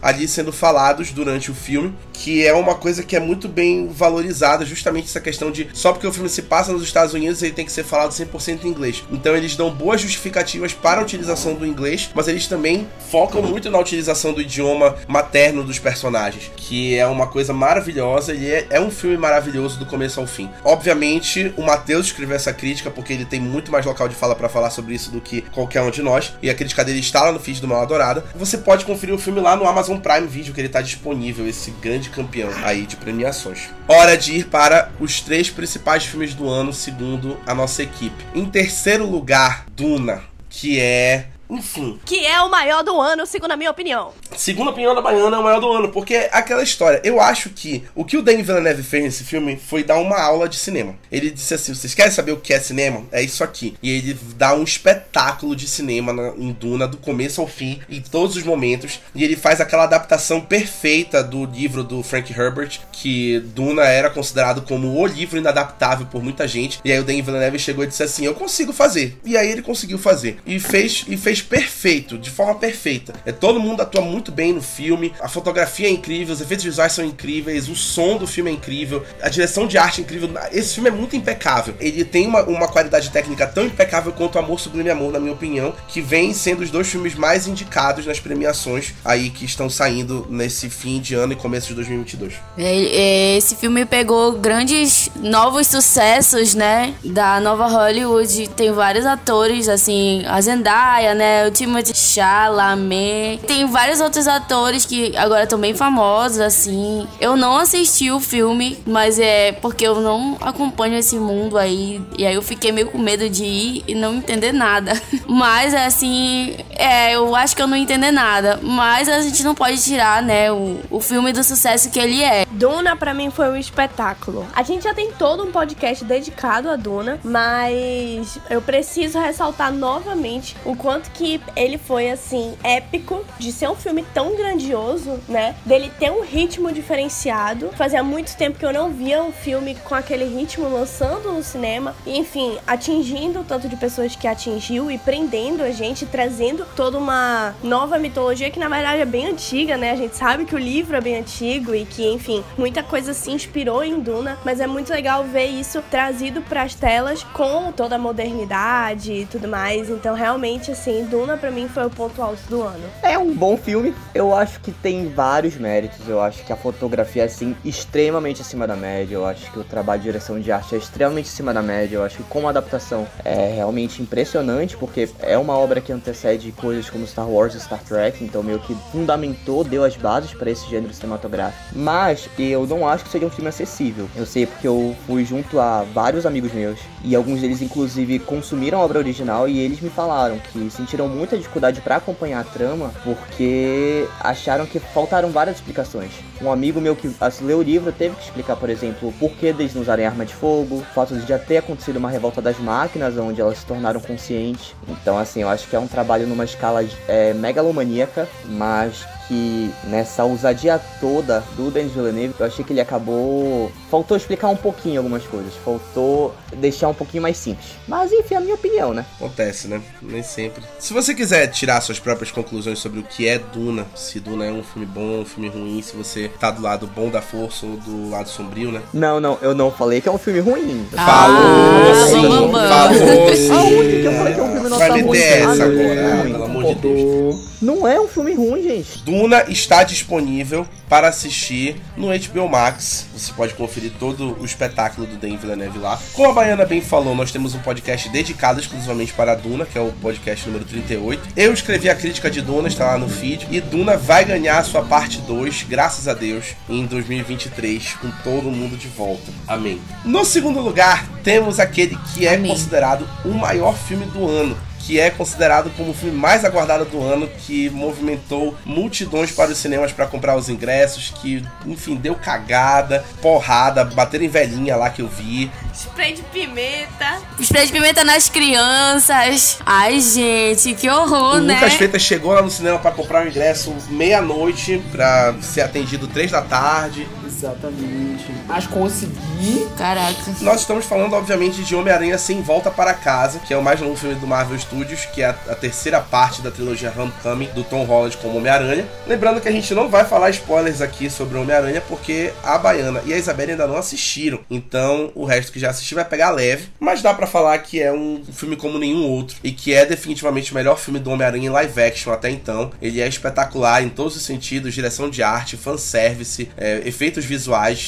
ali sendo falados durante o filme, que é uma coisa que é muito bem valorizada, justamente essa questão de só porque o filme se passa nos Estados Unidos, ele tem que ser falado 100% em inglês. Então eles dão boas justificativas para a utilização do inglês, mas eles também focam muito na utilização do idioma materno dos personagens, que é uma coisa maravilhosa e é, é um filme maravilhoso do começo ao fim. Obviamente, o Matheus escreveu essa crítica porque ele tem muito mais local de fala para falar sobre isso do que qualquer um de nós, e a crítica dele está lá no feed do Mal Dourada. Você pode conferir o filme lá no Amazon Prime Video, que ele está disponível, esse grande campeão aí de premiações. Hora de ir para os três principais filmes do ano, segundo a nossa equipe. Em terceiro lugar, Duna, que é enfim. Que é o maior do ano, segundo a minha opinião. Segundo a opinião da Baiana, é o maior do ano. Porque é aquela história. Eu acho que o que o Danny Villeneuve fez nesse filme foi dar uma aula de cinema. Ele disse assim: vocês querem saber o que é cinema? É isso aqui. E ele dá um espetáculo de cinema na, em Duna, do começo ao fim, em todos os momentos. E ele faz aquela adaptação perfeita do livro do Frank Herbert, que Duna era considerado como o livro inadaptável por muita gente. E aí o Danny Villeneuve chegou e disse assim: Eu consigo fazer. E aí ele conseguiu fazer. E fez, e fez perfeito, de forma perfeita. É, todo mundo atua muito bem no filme, a fotografia é incrível, os efeitos visuais são incríveis, o som do filme é incrível, a direção de arte é incrível. Esse filme é muito impecável. Ele tem uma, uma qualidade técnica tão impecável quanto Amor Sublime Amor, na minha opinião, que vem sendo os dois filmes mais indicados nas premiações aí que estão saindo nesse fim de ano e começo de 2022. É, é, esse filme pegou grandes novos sucessos, né, da nova Hollywood. Tem vários atores, assim, a Zendaya, né, o Timothée Chalamet. Tem vários outros atores que agora estão bem famosos, assim. Eu não assisti o filme, mas é porque eu não acompanho esse mundo aí. E aí eu fiquei meio com medo de ir e não entender nada. Mas, assim, é, eu acho que eu não entender nada. Mas a gente não pode tirar, né, o, o filme do sucesso que ele é. Duna, para mim, foi um espetáculo. A gente já tem todo um podcast dedicado a Duna, mas eu preciso ressaltar novamente o quanto que ele foi assim épico de ser um filme tão grandioso, né? Dele ter um ritmo diferenciado. Fazia muito tempo que eu não via um filme com aquele ritmo lançando no cinema, e, enfim, atingindo o tanto de pessoas que atingiu e prendendo a gente, trazendo toda uma nova mitologia que na verdade é bem antiga, né? A gente sabe que o livro é bem antigo e que, enfim, muita coisa se inspirou em Duna, mas é muito legal ver isso trazido para as telas com toda a modernidade e tudo mais. Então, realmente assim, Duna para mim foi o ponto alto do ano. É um bom filme, eu acho que tem vários méritos. Eu acho que a fotografia é, assim, extremamente acima da média. Eu acho que o trabalho de direção de arte é extremamente acima da média. Eu acho que como adaptação é realmente impressionante, porque é uma obra que antecede coisas como Star Wars e Star Trek, então meio que fundamentou, deu as bases para esse gênero cinematográfico. Mas eu não acho que seja um filme acessível. Eu sei porque eu fui junto a vários amigos meus e alguns deles inclusive consumiram a obra original e eles me falaram que sentiram muita dificuldade para acompanhar a trama porque acharam que faltaram várias explicações. Um amigo meu que assim, leu o livro teve que explicar, por exemplo, o porquê deles não usarem arma de fogo, o fato de já ter acontecido uma revolta das máquinas onde elas se tornaram conscientes. Então, assim, eu acho que é um trabalho numa escala é, megalomaníaca, mas que nessa ousadia toda do Denis Villeneuve, eu achei que ele acabou. Faltou explicar um pouquinho algumas coisas, faltou deixar um pouquinho mais simples. Mas enfim, é a minha opinião, né? Acontece, né? Nem sempre. Se você quiser tirar suas próprias conclusões sobre o que é Duna, se Duna é um filme bom, um filme ruim, se você tá do lado bom da força ou do lado sombrio, né? Não, não, eu não falei que é um filme ruim. Ah, falou, sim, falou sim. Aonde que eu falei que é um filme nota Vai meter ruim? essa agora, pelo amor de Deus. Não é um filme ruim, gente. Duna está disponível para assistir no HBO Max. Você pode conferir todo o espetáculo do Denis Villeneuve lá. Como a Baiana bem falou, nós temos um podcast dedicado exclusivamente para a Duna, que é o podcast número 38. Eu escrevi a crítica de Duna, está lá no feed. E Duna vai ganhar a sua parte 2, graças a Deus, em 2023, com todo mundo de volta. Amém. No segundo lugar, temos aquele que é Amém. considerado o maior filme do ano que é considerado como o filme mais aguardado do ano, que movimentou multidões para os cinemas para comprar os ingressos, que, enfim, deu cagada, porrada, bateram em velhinha lá que eu vi. Spray de pimenta. Spray de pimenta nas crianças. Ai, gente, que horror, o né? Lucas Freitas chegou lá no cinema para comprar o ingresso meia-noite, para ser atendido três da tarde. Exatamente. Mas consegui. Caraca. Nós estamos falando, obviamente, de Homem-Aranha Sem Volta para Casa, que é o mais novo filme do Marvel Studios, que é a, a terceira parte da trilogia Homecoming do Tom Holland como Homem-Aranha. Lembrando que a gente não vai falar spoilers aqui sobre Homem-Aranha, porque a Baiana e a Isabela ainda não assistiram. Então, o resto que já assistiu vai pegar leve. Mas dá pra falar que é um filme como nenhum outro, e que é definitivamente o melhor filme do Homem-Aranha em live action até então. Ele é espetacular em todos os sentidos, direção de arte, fanservice, é, efeitos visuais,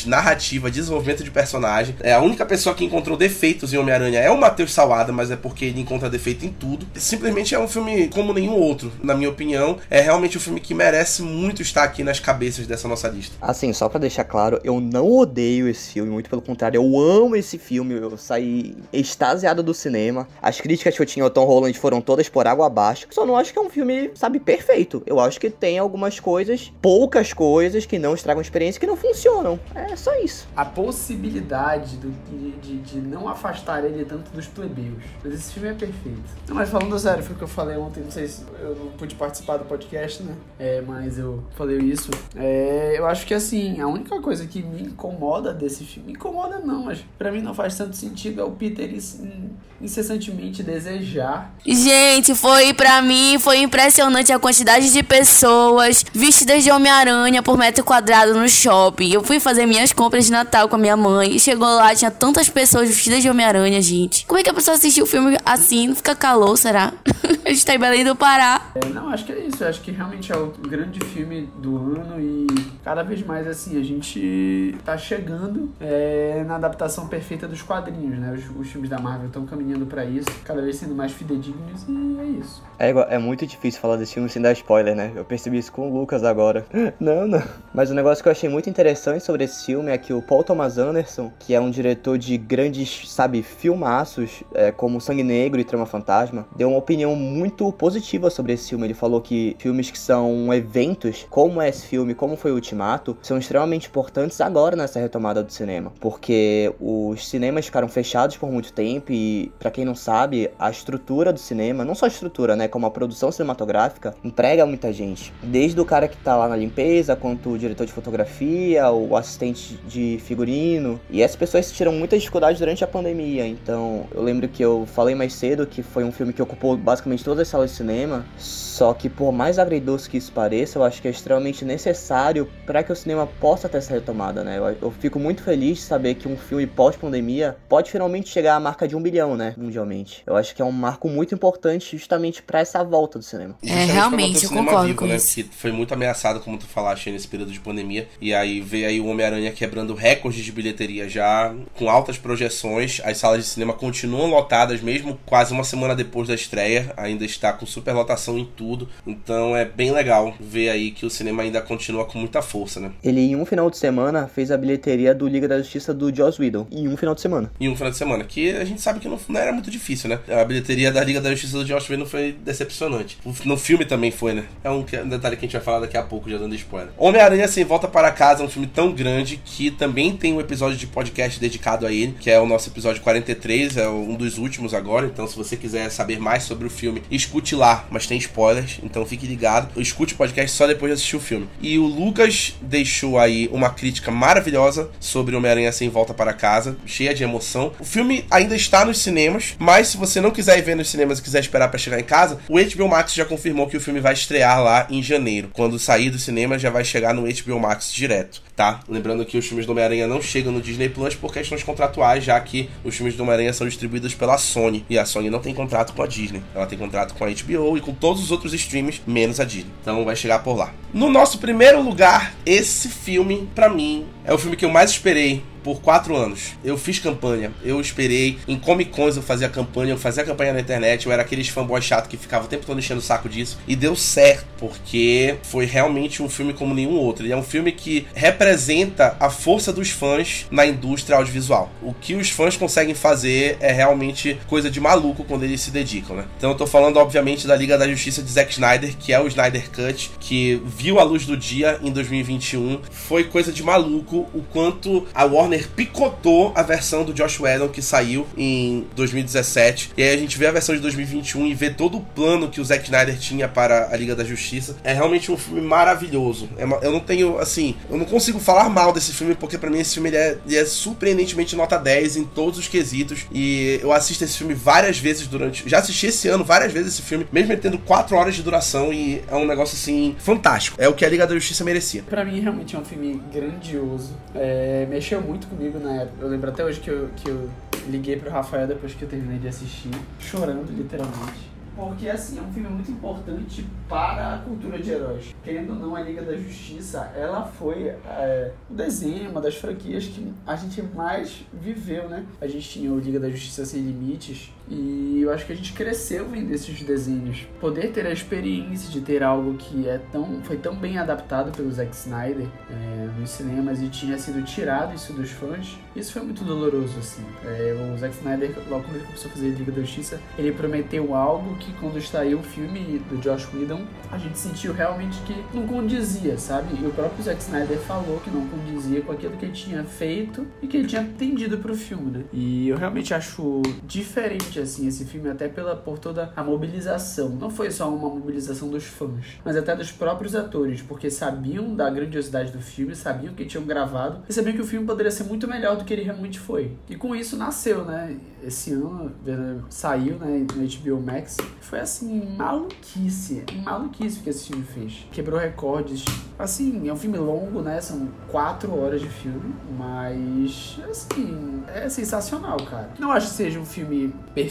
narrativa, desenvolvimento de personagem. É a única pessoa que encontrou defeitos em Homem-Aranha é o Matheus Salada, mas é porque ele encontra defeito em tudo. Simplesmente é um filme como nenhum outro, na minha opinião. É realmente um filme que merece muito estar aqui nas cabeças dessa nossa lista. Assim, só pra deixar claro, eu não odeio esse filme, muito pelo contrário, eu amo esse filme, eu saí extasiado do cinema. As críticas que eu tinha ao Tom Holland foram todas por água abaixo. Só não acho que é um filme, sabe, perfeito. Eu acho que tem algumas coisas, poucas coisas que não estragam a experiência que não funcionam. É só isso. A possibilidade do, de, de, de não afastar ele tanto dos plebeus. Mas esse filme é perfeito. Não, mas falando sério, foi o que eu falei ontem, não sei se eu não pude participar do podcast, né? É, mas eu falei isso. É, eu acho que assim, a única coisa que me incomoda desse filme, me incomoda não, mas pra mim não faz tanto sentido é o Peter in- incessantemente desejar Gente, foi pra mim, foi impressionante a quantidade de pessoas vestidas de Homem-Aranha por metro quadrado no shopping. Eu fui fazer minhas compras de Natal com a minha mãe e chegou lá, tinha tantas pessoas vestidas de Homem-Aranha, gente. Como é que a pessoa assistiu o filme assim? Não fica calor, será? a gente tá em Belém do Pará. É, não, acho que é isso. Eu acho que realmente é o grande filme do ano e cada vez mais assim a gente tá chegando é, na adaptação perfeita dos quadrinhos, né? Os, os filmes da Marvel estão caminhando pra isso, cada vez sendo mais fidedignos e é isso. É, é muito difícil falar desse filme sem dar spoiler, né? Eu percebi isso com o Lucas agora. Não, não. Mas o negócio que eu achei muito interessante sobre esse filme é que o Paul Thomas Anderson, que é um diretor de grandes, sabe, filmaços, é, como Sangue Negro e Trama Fantasma, deu uma opinião muito positiva sobre esse filme. Ele falou que filmes que são eventos, como é esse filme, como foi o Ultimato, são extremamente importantes agora nessa retomada do cinema. Porque os cinemas ficaram fechados por muito tempo e, pra quem não sabe, a estrutura do cinema, não só a estrutura, né, como a produção cinematográfica, emprega muita gente. Desde o cara que tá lá na limpeza, quanto o diretor de fotografia, o assistente de figurino. E essas pessoas tiram muitas dificuldades durante a pandemia. Então, eu lembro que eu falei mais cedo que foi um filme que ocupou basicamente todas as salas de cinema. Só que por mais agridoce que isso pareça, eu acho que é extremamente necessário para que o cinema possa ter essa retomada, né? Eu, eu fico muito feliz de saber que um filme pós-pandemia pode finalmente chegar à marca de um bilhão, né? Mundialmente. Eu acho que é um marco muito importante justamente para essa volta do cinema. É, realmente, eu concordo vivo, com né? isso. Que foi muito ameaçado, como tu falaste, nesse período de pandemia. E aí veio aí o Homem-Aranha quebrando recordes de bilheteria já, com altas projeções. As salas de cinema continuam lotadas, mesmo quase uma semana depois da estreia. Ainda está com superlotação em tudo. Então é bem legal ver aí que o cinema ainda continua com muita força, né? Ele, em um final de semana, fez a bilheteria do Liga da Justiça do Joss Whedon. Em um final de semana. Em um final de semana. Que a gente sabe que não, não era muito difícil, né? A bilheteria da Liga da Justiça do Joss Whedon foi decepcionante. No filme também foi, né? É um detalhe que a gente vai falar daqui a pouco, já dando spoiler. Homem-Aranha, assim, Volta para Casa é um filme tão grande que também tem um episódio de podcast dedicado a ele, que é o nosso episódio 43, é um dos últimos agora. Então, se você quiser saber mais sobre o filme, escute lá, mas tem spoilers, então fique ligado. Escute o podcast só depois de assistir o filme. E o Lucas deixou aí uma crítica maravilhosa sobre Homem-Aranha Sem Volta para Casa, cheia de emoção. O filme ainda está nos cinemas, mas se você não quiser ir ver nos cinemas e quiser esperar para chegar em casa, o HBO Max já confirmou que o filme vai estrear lá em janeiro. Quando sair do cinema, já vai chegar no HBO Max direto, tá? Lembrando que os filmes do Homem-Aranha não chegam no Disney Plus por questões contratuais, já que os filmes do Homem-Aranha são distribuídos pela Sony. E a Sony não tem contrato com a Disney. Ela tem contrato com a HBO e com todos os outros streams, menos a Disney. Então vai chegar por lá. No nosso primeiro lugar, esse filme, para mim, é o filme que eu mais esperei por quatro anos. Eu fiz campanha, eu esperei. Em Comic Cons eu fazia campanha, eu fazia campanha na internet, eu era aqueles fanboy chato que ficava o tempo todo enchendo o saco disso. E deu certo, porque foi realmente um filme como nenhum outro. Ele é um filme que representa a força dos fãs na indústria audiovisual. O que os fãs conseguem fazer é realmente coisa de maluco quando eles se dedicam, né? Então eu tô falando, obviamente, da Liga da Justiça de Zack Snyder, que é o Snyder Cut, que viu a luz do dia em 2021. Foi coisa de maluco o quanto a Warner picotou a versão do Josh Whedon que saiu em 2017. E aí a gente vê a versão de 2021 e vê todo o plano que o Zack Snyder tinha para a Liga da Justiça. É realmente um filme maravilhoso. É eu não tenho, assim, eu não consigo falar mal desse filme porque para mim esse filme ele é, ele é surpreendentemente nota 10 em todos os quesitos. E eu assisto esse filme várias vezes durante. Já assisti esse ano várias vezes esse filme, mesmo ele tendo 4 horas de duração e é um negócio assim fantástico. É o que a Liga da Justiça merecia. Pra mim, realmente é um filme grandioso. É, mexeu muito comigo na época. Eu lembro até hoje que eu, que eu liguei pro Rafael depois que eu terminei de assistir, chorando literalmente. Porque, assim, é um filme muito importante para a cultura de heróis. Querendo ou não, a Liga da Justiça, ela foi é, o desenho, uma das franquias que a gente mais viveu, né? A gente tinha o Liga da Justiça Sem Limites, e eu acho que a gente cresceu vendo esses desenhos. Poder ter a experiência de ter algo que é tão, foi tão bem adaptado pelo Zack Snyder é, nos cinemas e tinha sido tirado isso dos fãs, isso foi muito doloroso, assim. É, o Zack Snyder, logo quando ele começou a fazer Liga da Justiça, ele prometeu algo que quando saiu o filme do Josh Whedon, a gente sentiu realmente que não condizia, sabe? E o próprio Zack Snyder falou que não condizia com aquilo que ele tinha feito e que ele tinha tendido pro filme, né? E eu realmente acho diferente assim esse filme até pela por toda a mobilização. Não foi só uma mobilização dos fãs, mas até dos próprios atores, porque sabiam da grandiosidade do filme, sabiam que tinham gravado e sabiam que o filme poderia ser muito melhor do que ele realmente foi. E com isso nasceu, né? Esse ano saiu, né, no HBO Max. Foi assim, maluquice, maluquice que esse filme fez. Quebrou recordes. Assim, é um filme longo, né? São quatro horas de filme, mas assim, é sensacional, cara. Não acho que seja um filme perfeito,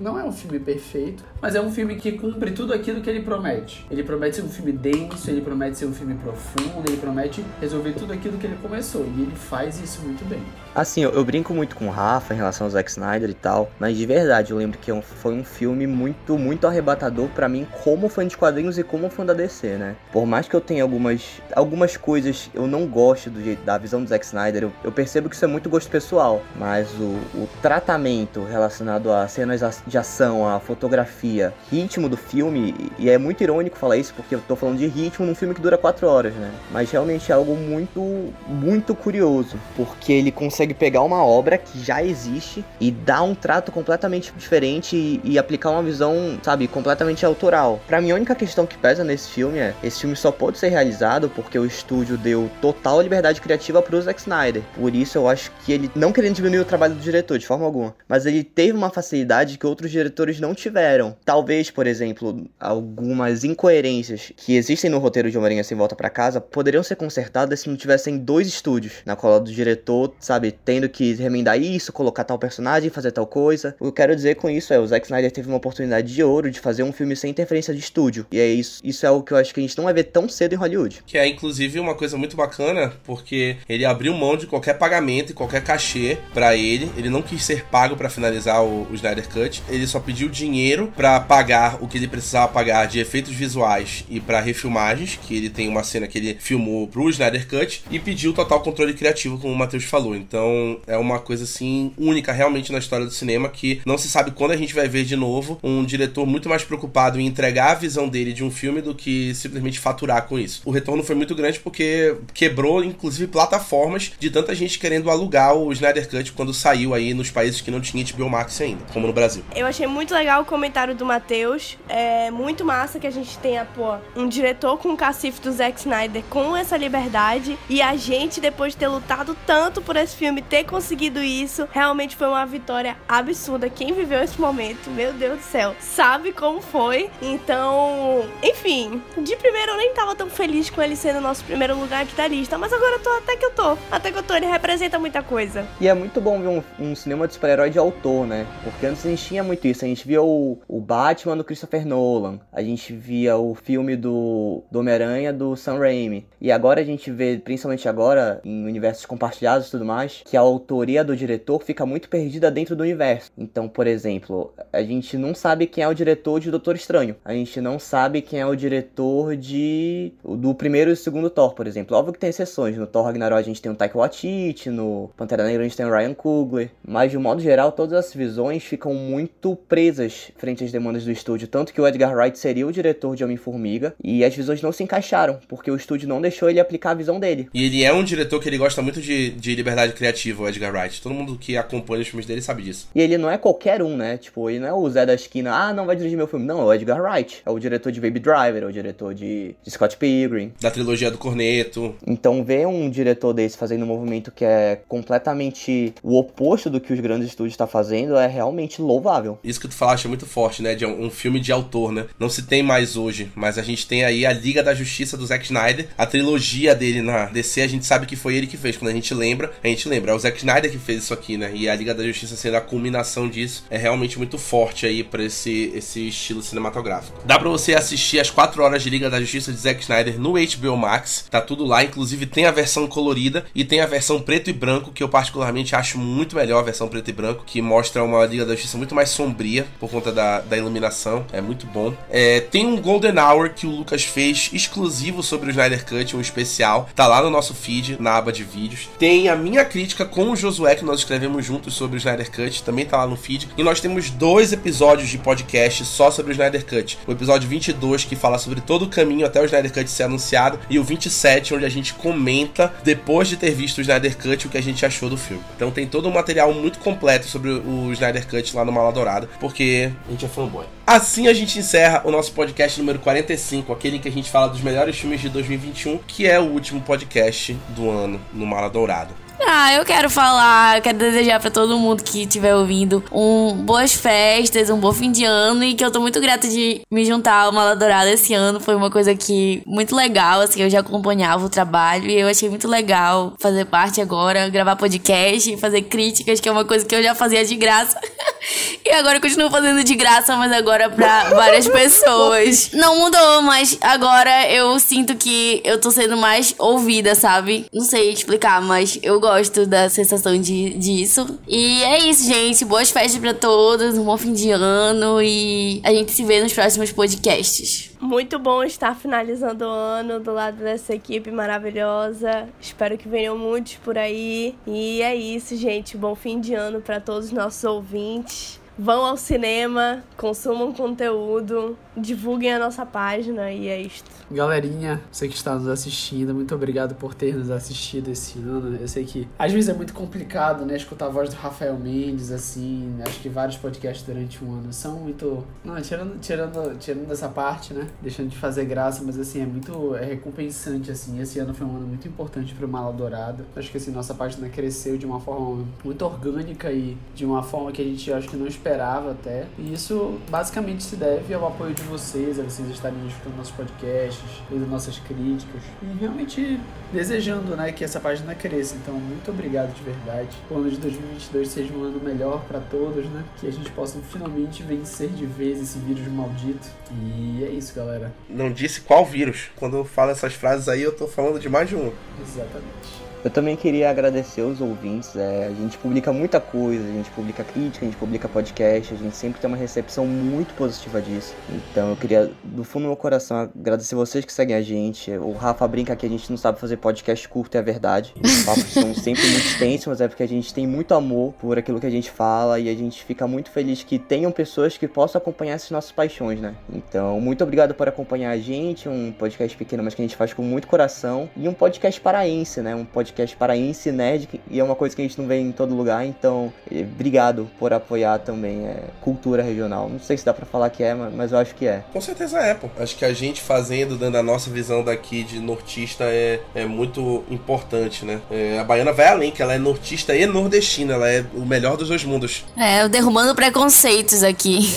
não é um filme perfeito, mas é um filme que cumpre tudo aquilo que ele promete. Ele promete ser um filme denso, ele promete ser um filme profundo, ele promete resolver tudo aquilo que ele começou, e ele faz isso muito bem. Assim, eu, eu brinco muito com o Rafa em relação ao Zack Snyder e tal, mas de verdade, eu lembro que é foi um filme muito, muito arrebatador para mim como fã de quadrinhos e como fã da DC, né? Por mais que eu tenha algumas, algumas coisas eu não gosto do jeito da visão do Zack Snyder, eu, eu percebo que isso é muito gosto pessoal, mas o, o tratamento relacionado a as cenas de ação, a fotografia, ritmo do filme, e é muito irônico falar isso porque eu tô falando de ritmo num filme que dura 4 horas, né? Mas realmente é algo muito, muito curioso, porque ele consegue pegar uma obra que já existe e dar um trato completamente diferente e, e aplicar uma visão, sabe, completamente autoral. Para mim, a única questão que pesa nesse filme é: esse filme só pode ser realizado porque o estúdio deu total liberdade criativa pro Zack Snyder. Por isso, eu acho que ele, não querendo diminuir o trabalho do diretor de forma alguma, mas ele teve uma facilidade que outros diretores não tiveram. Talvez, por exemplo, algumas incoerências que existem no roteiro de Homem-Aranha Sem Volta para Casa poderiam ser consertadas se não tivessem dois estúdios na cola do diretor, sabe, tendo que remendar isso, colocar tal personagem, fazer tal coisa. O que eu quero dizer com isso é, o Zack Snyder teve uma oportunidade de ouro de fazer um filme sem interferência de estúdio. E é isso, isso é o que eu acho que a gente não vai ver tão cedo em Hollywood. Que é inclusive uma coisa muito bacana, porque ele abriu mão de qualquer pagamento e qualquer cachê para ele. Ele não quis ser pago para finalizar o, o, Snyder Cut. Ele só pediu dinheiro para pagar o que ele precisava pagar de efeitos visuais e para refilmagens, que ele tem uma cena que ele filmou pro Snyder Cut e pediu total controle criativo, como o Matheus falou. Então, é uma coisa assim única realmente na história do cinema que não se sabe quando a gente vai ver de novo um diretor muito mais preocupado em entregar a visão dele de um filme do que simplesmente faturar com isso. O retorno foi muito grande porque quebrou inclusive plataformas de tanta gente querendo alugar o Snyder Cut quando saiu aí nos países que não tinha HBO Max ainda, como no Brasil. Eu achei muito legal o comentário do Matheus. É muito massa que a gente tenha, pô, um diretor com o cacife do Zack Snyder com essa liberdade e a gente, depois de ter lutado tanto por esse filme, ter conseguido isso, realmente foi uma vitória absurda. Quem viveu esse momento, meu Deus do céu, sabe como foi. Então, enfim, de primeiro eu nem tava tão feliz com ele sendo nosso primeiro lugar aqui da lista, mas agora eu tô até que eu tô. Até que eu tô, ele representa muita coisa. E é muito bom ver um, um cinema de super-herói de autor, né? Porque antes a gente tinha muito isso. A gente via o, o Batman do Christopher Nolan, a gente via o filme do, do Homem-Aranha do Sam Raimi. E agora a gente vê, principalmente agora, em universos compartilhados e tudo mais, que a autoria do diretor fica muito perdida dentro do universo. Então, por exemplo, a gente não sabe quem é o diretor de Doutor Estranho. A gente não sabe quem é o diretor de do primeiro e segundo Thor, por exemplo. Óbvio que tem exceções. No Thor Ragnarok a gente tem o Taika Waititi, no Pantera Negra a gente tem o Ryan Coogler. Mas, de um modo geral, todas as visões ficam muito presas frente às demandas do estúdio. Tanto que o Edgar Wright seria o diretor de Homem-Formiga e as visões não se encaixaram, porque o estúdio não deixou ele aplicar a visão dele. E ele é um diretor que ele gosta muito de, de liberdade criativa, o Edgar Wright. Todo mundo que acompanha os filmes dele sabe disso. E ele não é qualquer um, né? Tipo, ele não é o Zé da esquina, ah, não vai dirigir meu filme. Não, é o Edgar Wright. É o diretor de Baby Driver, é o diretor de, de Scott Pilgrim. Da trilogia do Corneto. Então ver um diretor desse fazendo um movimento que é completamente o oposto do que os grandes estúdios estão tá fazendo é realmente louvável. Isso que tu falaste é muito forte, né? De um, um filme de autor, né? Não se tem mais hoje, mas a gente tem aí a Liga da Justiça do Zack Snyder, a trilogia dele na DC, a gente sabe que foi ele que fez. Quando a gente lembra, a gente lembra. É o Zack Snyder que fez isso aqui, né? E a Liga da Justiça sendo a culminação disso é realmente muito forte aí para esse, esse estilo cinematográfico. Dá para você assistir as 4 horas de Liga da Justiça de Zack Snyder no HBO Max, tá tudo lá, inclusive tem a versão colorida e tem a versão preto e branco, que eu particularmente acho muito melhor a versão preto e branco, que mostra uma Liga da Justiça muito mais sombria por conta da, da iluminação, é muito bom. É, tem um Golden Hour que o Lucas fez exclusivo sobre o Snyder Cut, um especial, tá lá no nosso feed, na aba de vídeos. Tem a minha crítica com o Josué, que nós escrevemos juntos sobre o Snyder Cut, também tá lá no feed. E nós temos dois episódios de podcast só sobre o Snyder Cut. O episódio 22, que fala sobre todo o caminho até o Snyder Cut ser anunciado, e o 27, onde a gente comenta, depois de ter visto o Snyder Cut, o que a gente achou do filme. Então tem todo um material muito completo sobre o Snyder Cut lá no Mala Dourada, porque a gente é fanboy. Assim a gente encerra o nosso podcast número 45, aquele em que a gente fala dos melhores filmes de 2021, que é o último podcast do ano no Mala Dourada. Ah, eu quero falar, eu quero desejar para todo mundo que estiver ouvindo um boas festas, um bom fim de ano e que eu tô muito grata de me juntar ao Mala Dourada esse ano. Foi uma coisa que muito legal, assim, eu já acompanhava o trabalho e eu achei muito legal fazer parte agora, gravar podcast, fazer críticas, que é uma coisa que eu já fazia de graça. e agora eu continuo fazendo de graça, mas agora para várias pessoas. Não mudou, mas agora eu sinto que eu tô sendo mais ouvida, sabe? Não sei explicar, mas eu gosto da sensação de, disso. E é isso, gente. Boas festas para todos, um bom fim de ano e a gente se vê nos próximos podcasts. Muito bom estar finalizando o ano do lado dessa equipe maravilhosa. Espero que venham muitos por aí. E é isso, gente. Bom fim de ano para todos os nossos ouvintes. vão ao cinema, consumam conteúdo, divulguem a nossa página e é isto. Galerinha, você que está nos assistindo, muito obrigado por ter nos assistido esse ano. Eu sei que às vezes é muito complicado, né, escutar a voz do Rafael Mendes, assim. Acho que vários podcasts durante um ano são muito. Não, tirando, tirando, tirando essa parte, né? Deixando de fazer graça, mas assim, é muito é recompensante, assim. Esse ano foi um ano muito importante para Mala Dourada. Acho que assim, nossa página cresceu de uma forma muito orgânica e de uma forma que a gente acho que não esperava até. E isso basicamente se deve ao apoio de vocês, a vocês estarem escutando nossos podcasts, lendo nossas críticas e realmente desejando, né, que essa página cresça. Então, muito obrigado de verdade. O ano de 2022 seja um ano melhor para todos, né? Que a gente possa finalmente vencer de vez esse vírus maldito. E é isso, galera. Não disse qual vírus. Quando eu falo essas frases aí, eu tô falando de mais de um. Exatamente. Eu também queria agradecer os ouvintes. É, a gente publica muita coisa, a gente publica crítica, a gente publica podcast, a gente sempre tem uma recepção muito positiva disso. Então eu queria, do fundo do meu coração, agradecer vocês que seguem a gente. O Rafa brinca que a gente não sabe fazer podcast curto, é verdade. Os papos são sempre muito extensos, mas é porque a gente tem muito amor por aquilo que a gente fala e a gente fica muito feliz que tenham pessoas que possam acompanhar essas nossas paixões, né? Então, muito obrigado por acompanhar a gente. Um podcast pequeno, mas que a gente faz com muito coração. E um podcast paraense, né? Um podcast podcast paraense nerd e é uma coisa que a gente não vê em todo lugar, então obrigado por apoiar também é, cultura regional. Não sei se dá para falar que é, mas eu acho que é. Com certeza é, pô. Acho que a gente fazendo, dando a nossa visão daqui de nortista é, é muito importante, né? É, a Baiana vai além, que ela é nortista e nordestina, ela é o melhor dos dois mundos. É, eu derrubando preconceitos aqui.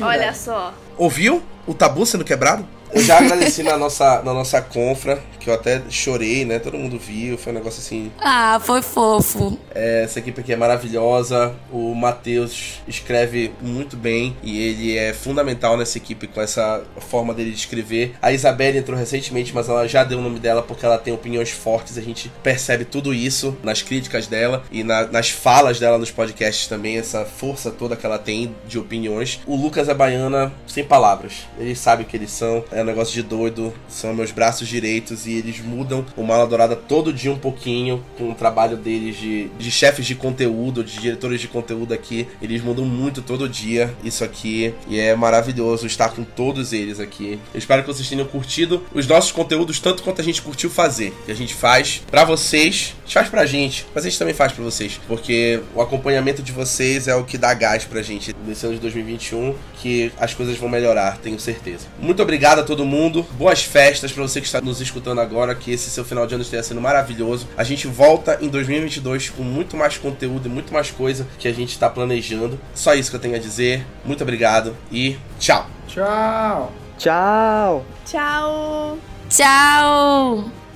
É, Olha só. Ouviu o tabu sendo quebrado? Eu já agradeci na nossa, na nossa confra, que eu até chorei, né? Todo mundo viu, foi um negócio assim. Ah, foi fofo. É, essa equipe aqui é maravilhosa. O Matheus escreve muito bem e ele é fundamental nessa equipe com essa forma dele de escrever. A Isabelle entrou recentemente, mas ela já deu o nome dela porque ela tem opiniões fortes. A gente percebe tudo isso nas críticas dela e na, nas falas dela nos podcasts também, essa força toda que ela tem de opiniões. O Lucas é baiana sem palavras. Eles sabem que eles são é um negócio de doido, são meus braços direitos e eles mudam o Mala Dourada todo dia um pouquinho com o trabalho deles de, de chefes de conteúdo, de diretores de conteúdo aqui. Eles mudam muito todo dia isso aqui e é maravilhoso estar com todos eles aqui. Eu espero que vocês tenham curtido os nossos conteúdos tanto quanto a gente curtiu fazer. Que a gente faz para vocês, faz pra gente, mas a gente também faz para vocês, porque o acompanhamento de vocês é o que dá gás pra gente nesse ano de 2021, que as coisas vão melhorar, tenho certeza. Muito obrigado a todo mundo. Boas festas para você que está nos escutando agora, que esse seu final de ano esteja sendo maravilhoso. A gente volta em 2022 com muito mais conteúdo e muito mais coisa que a gente está planejando. Só isso que eu tenho a dizer. Muito obrigado e tchau. Tchau. Tchau! Tchau! Tchau!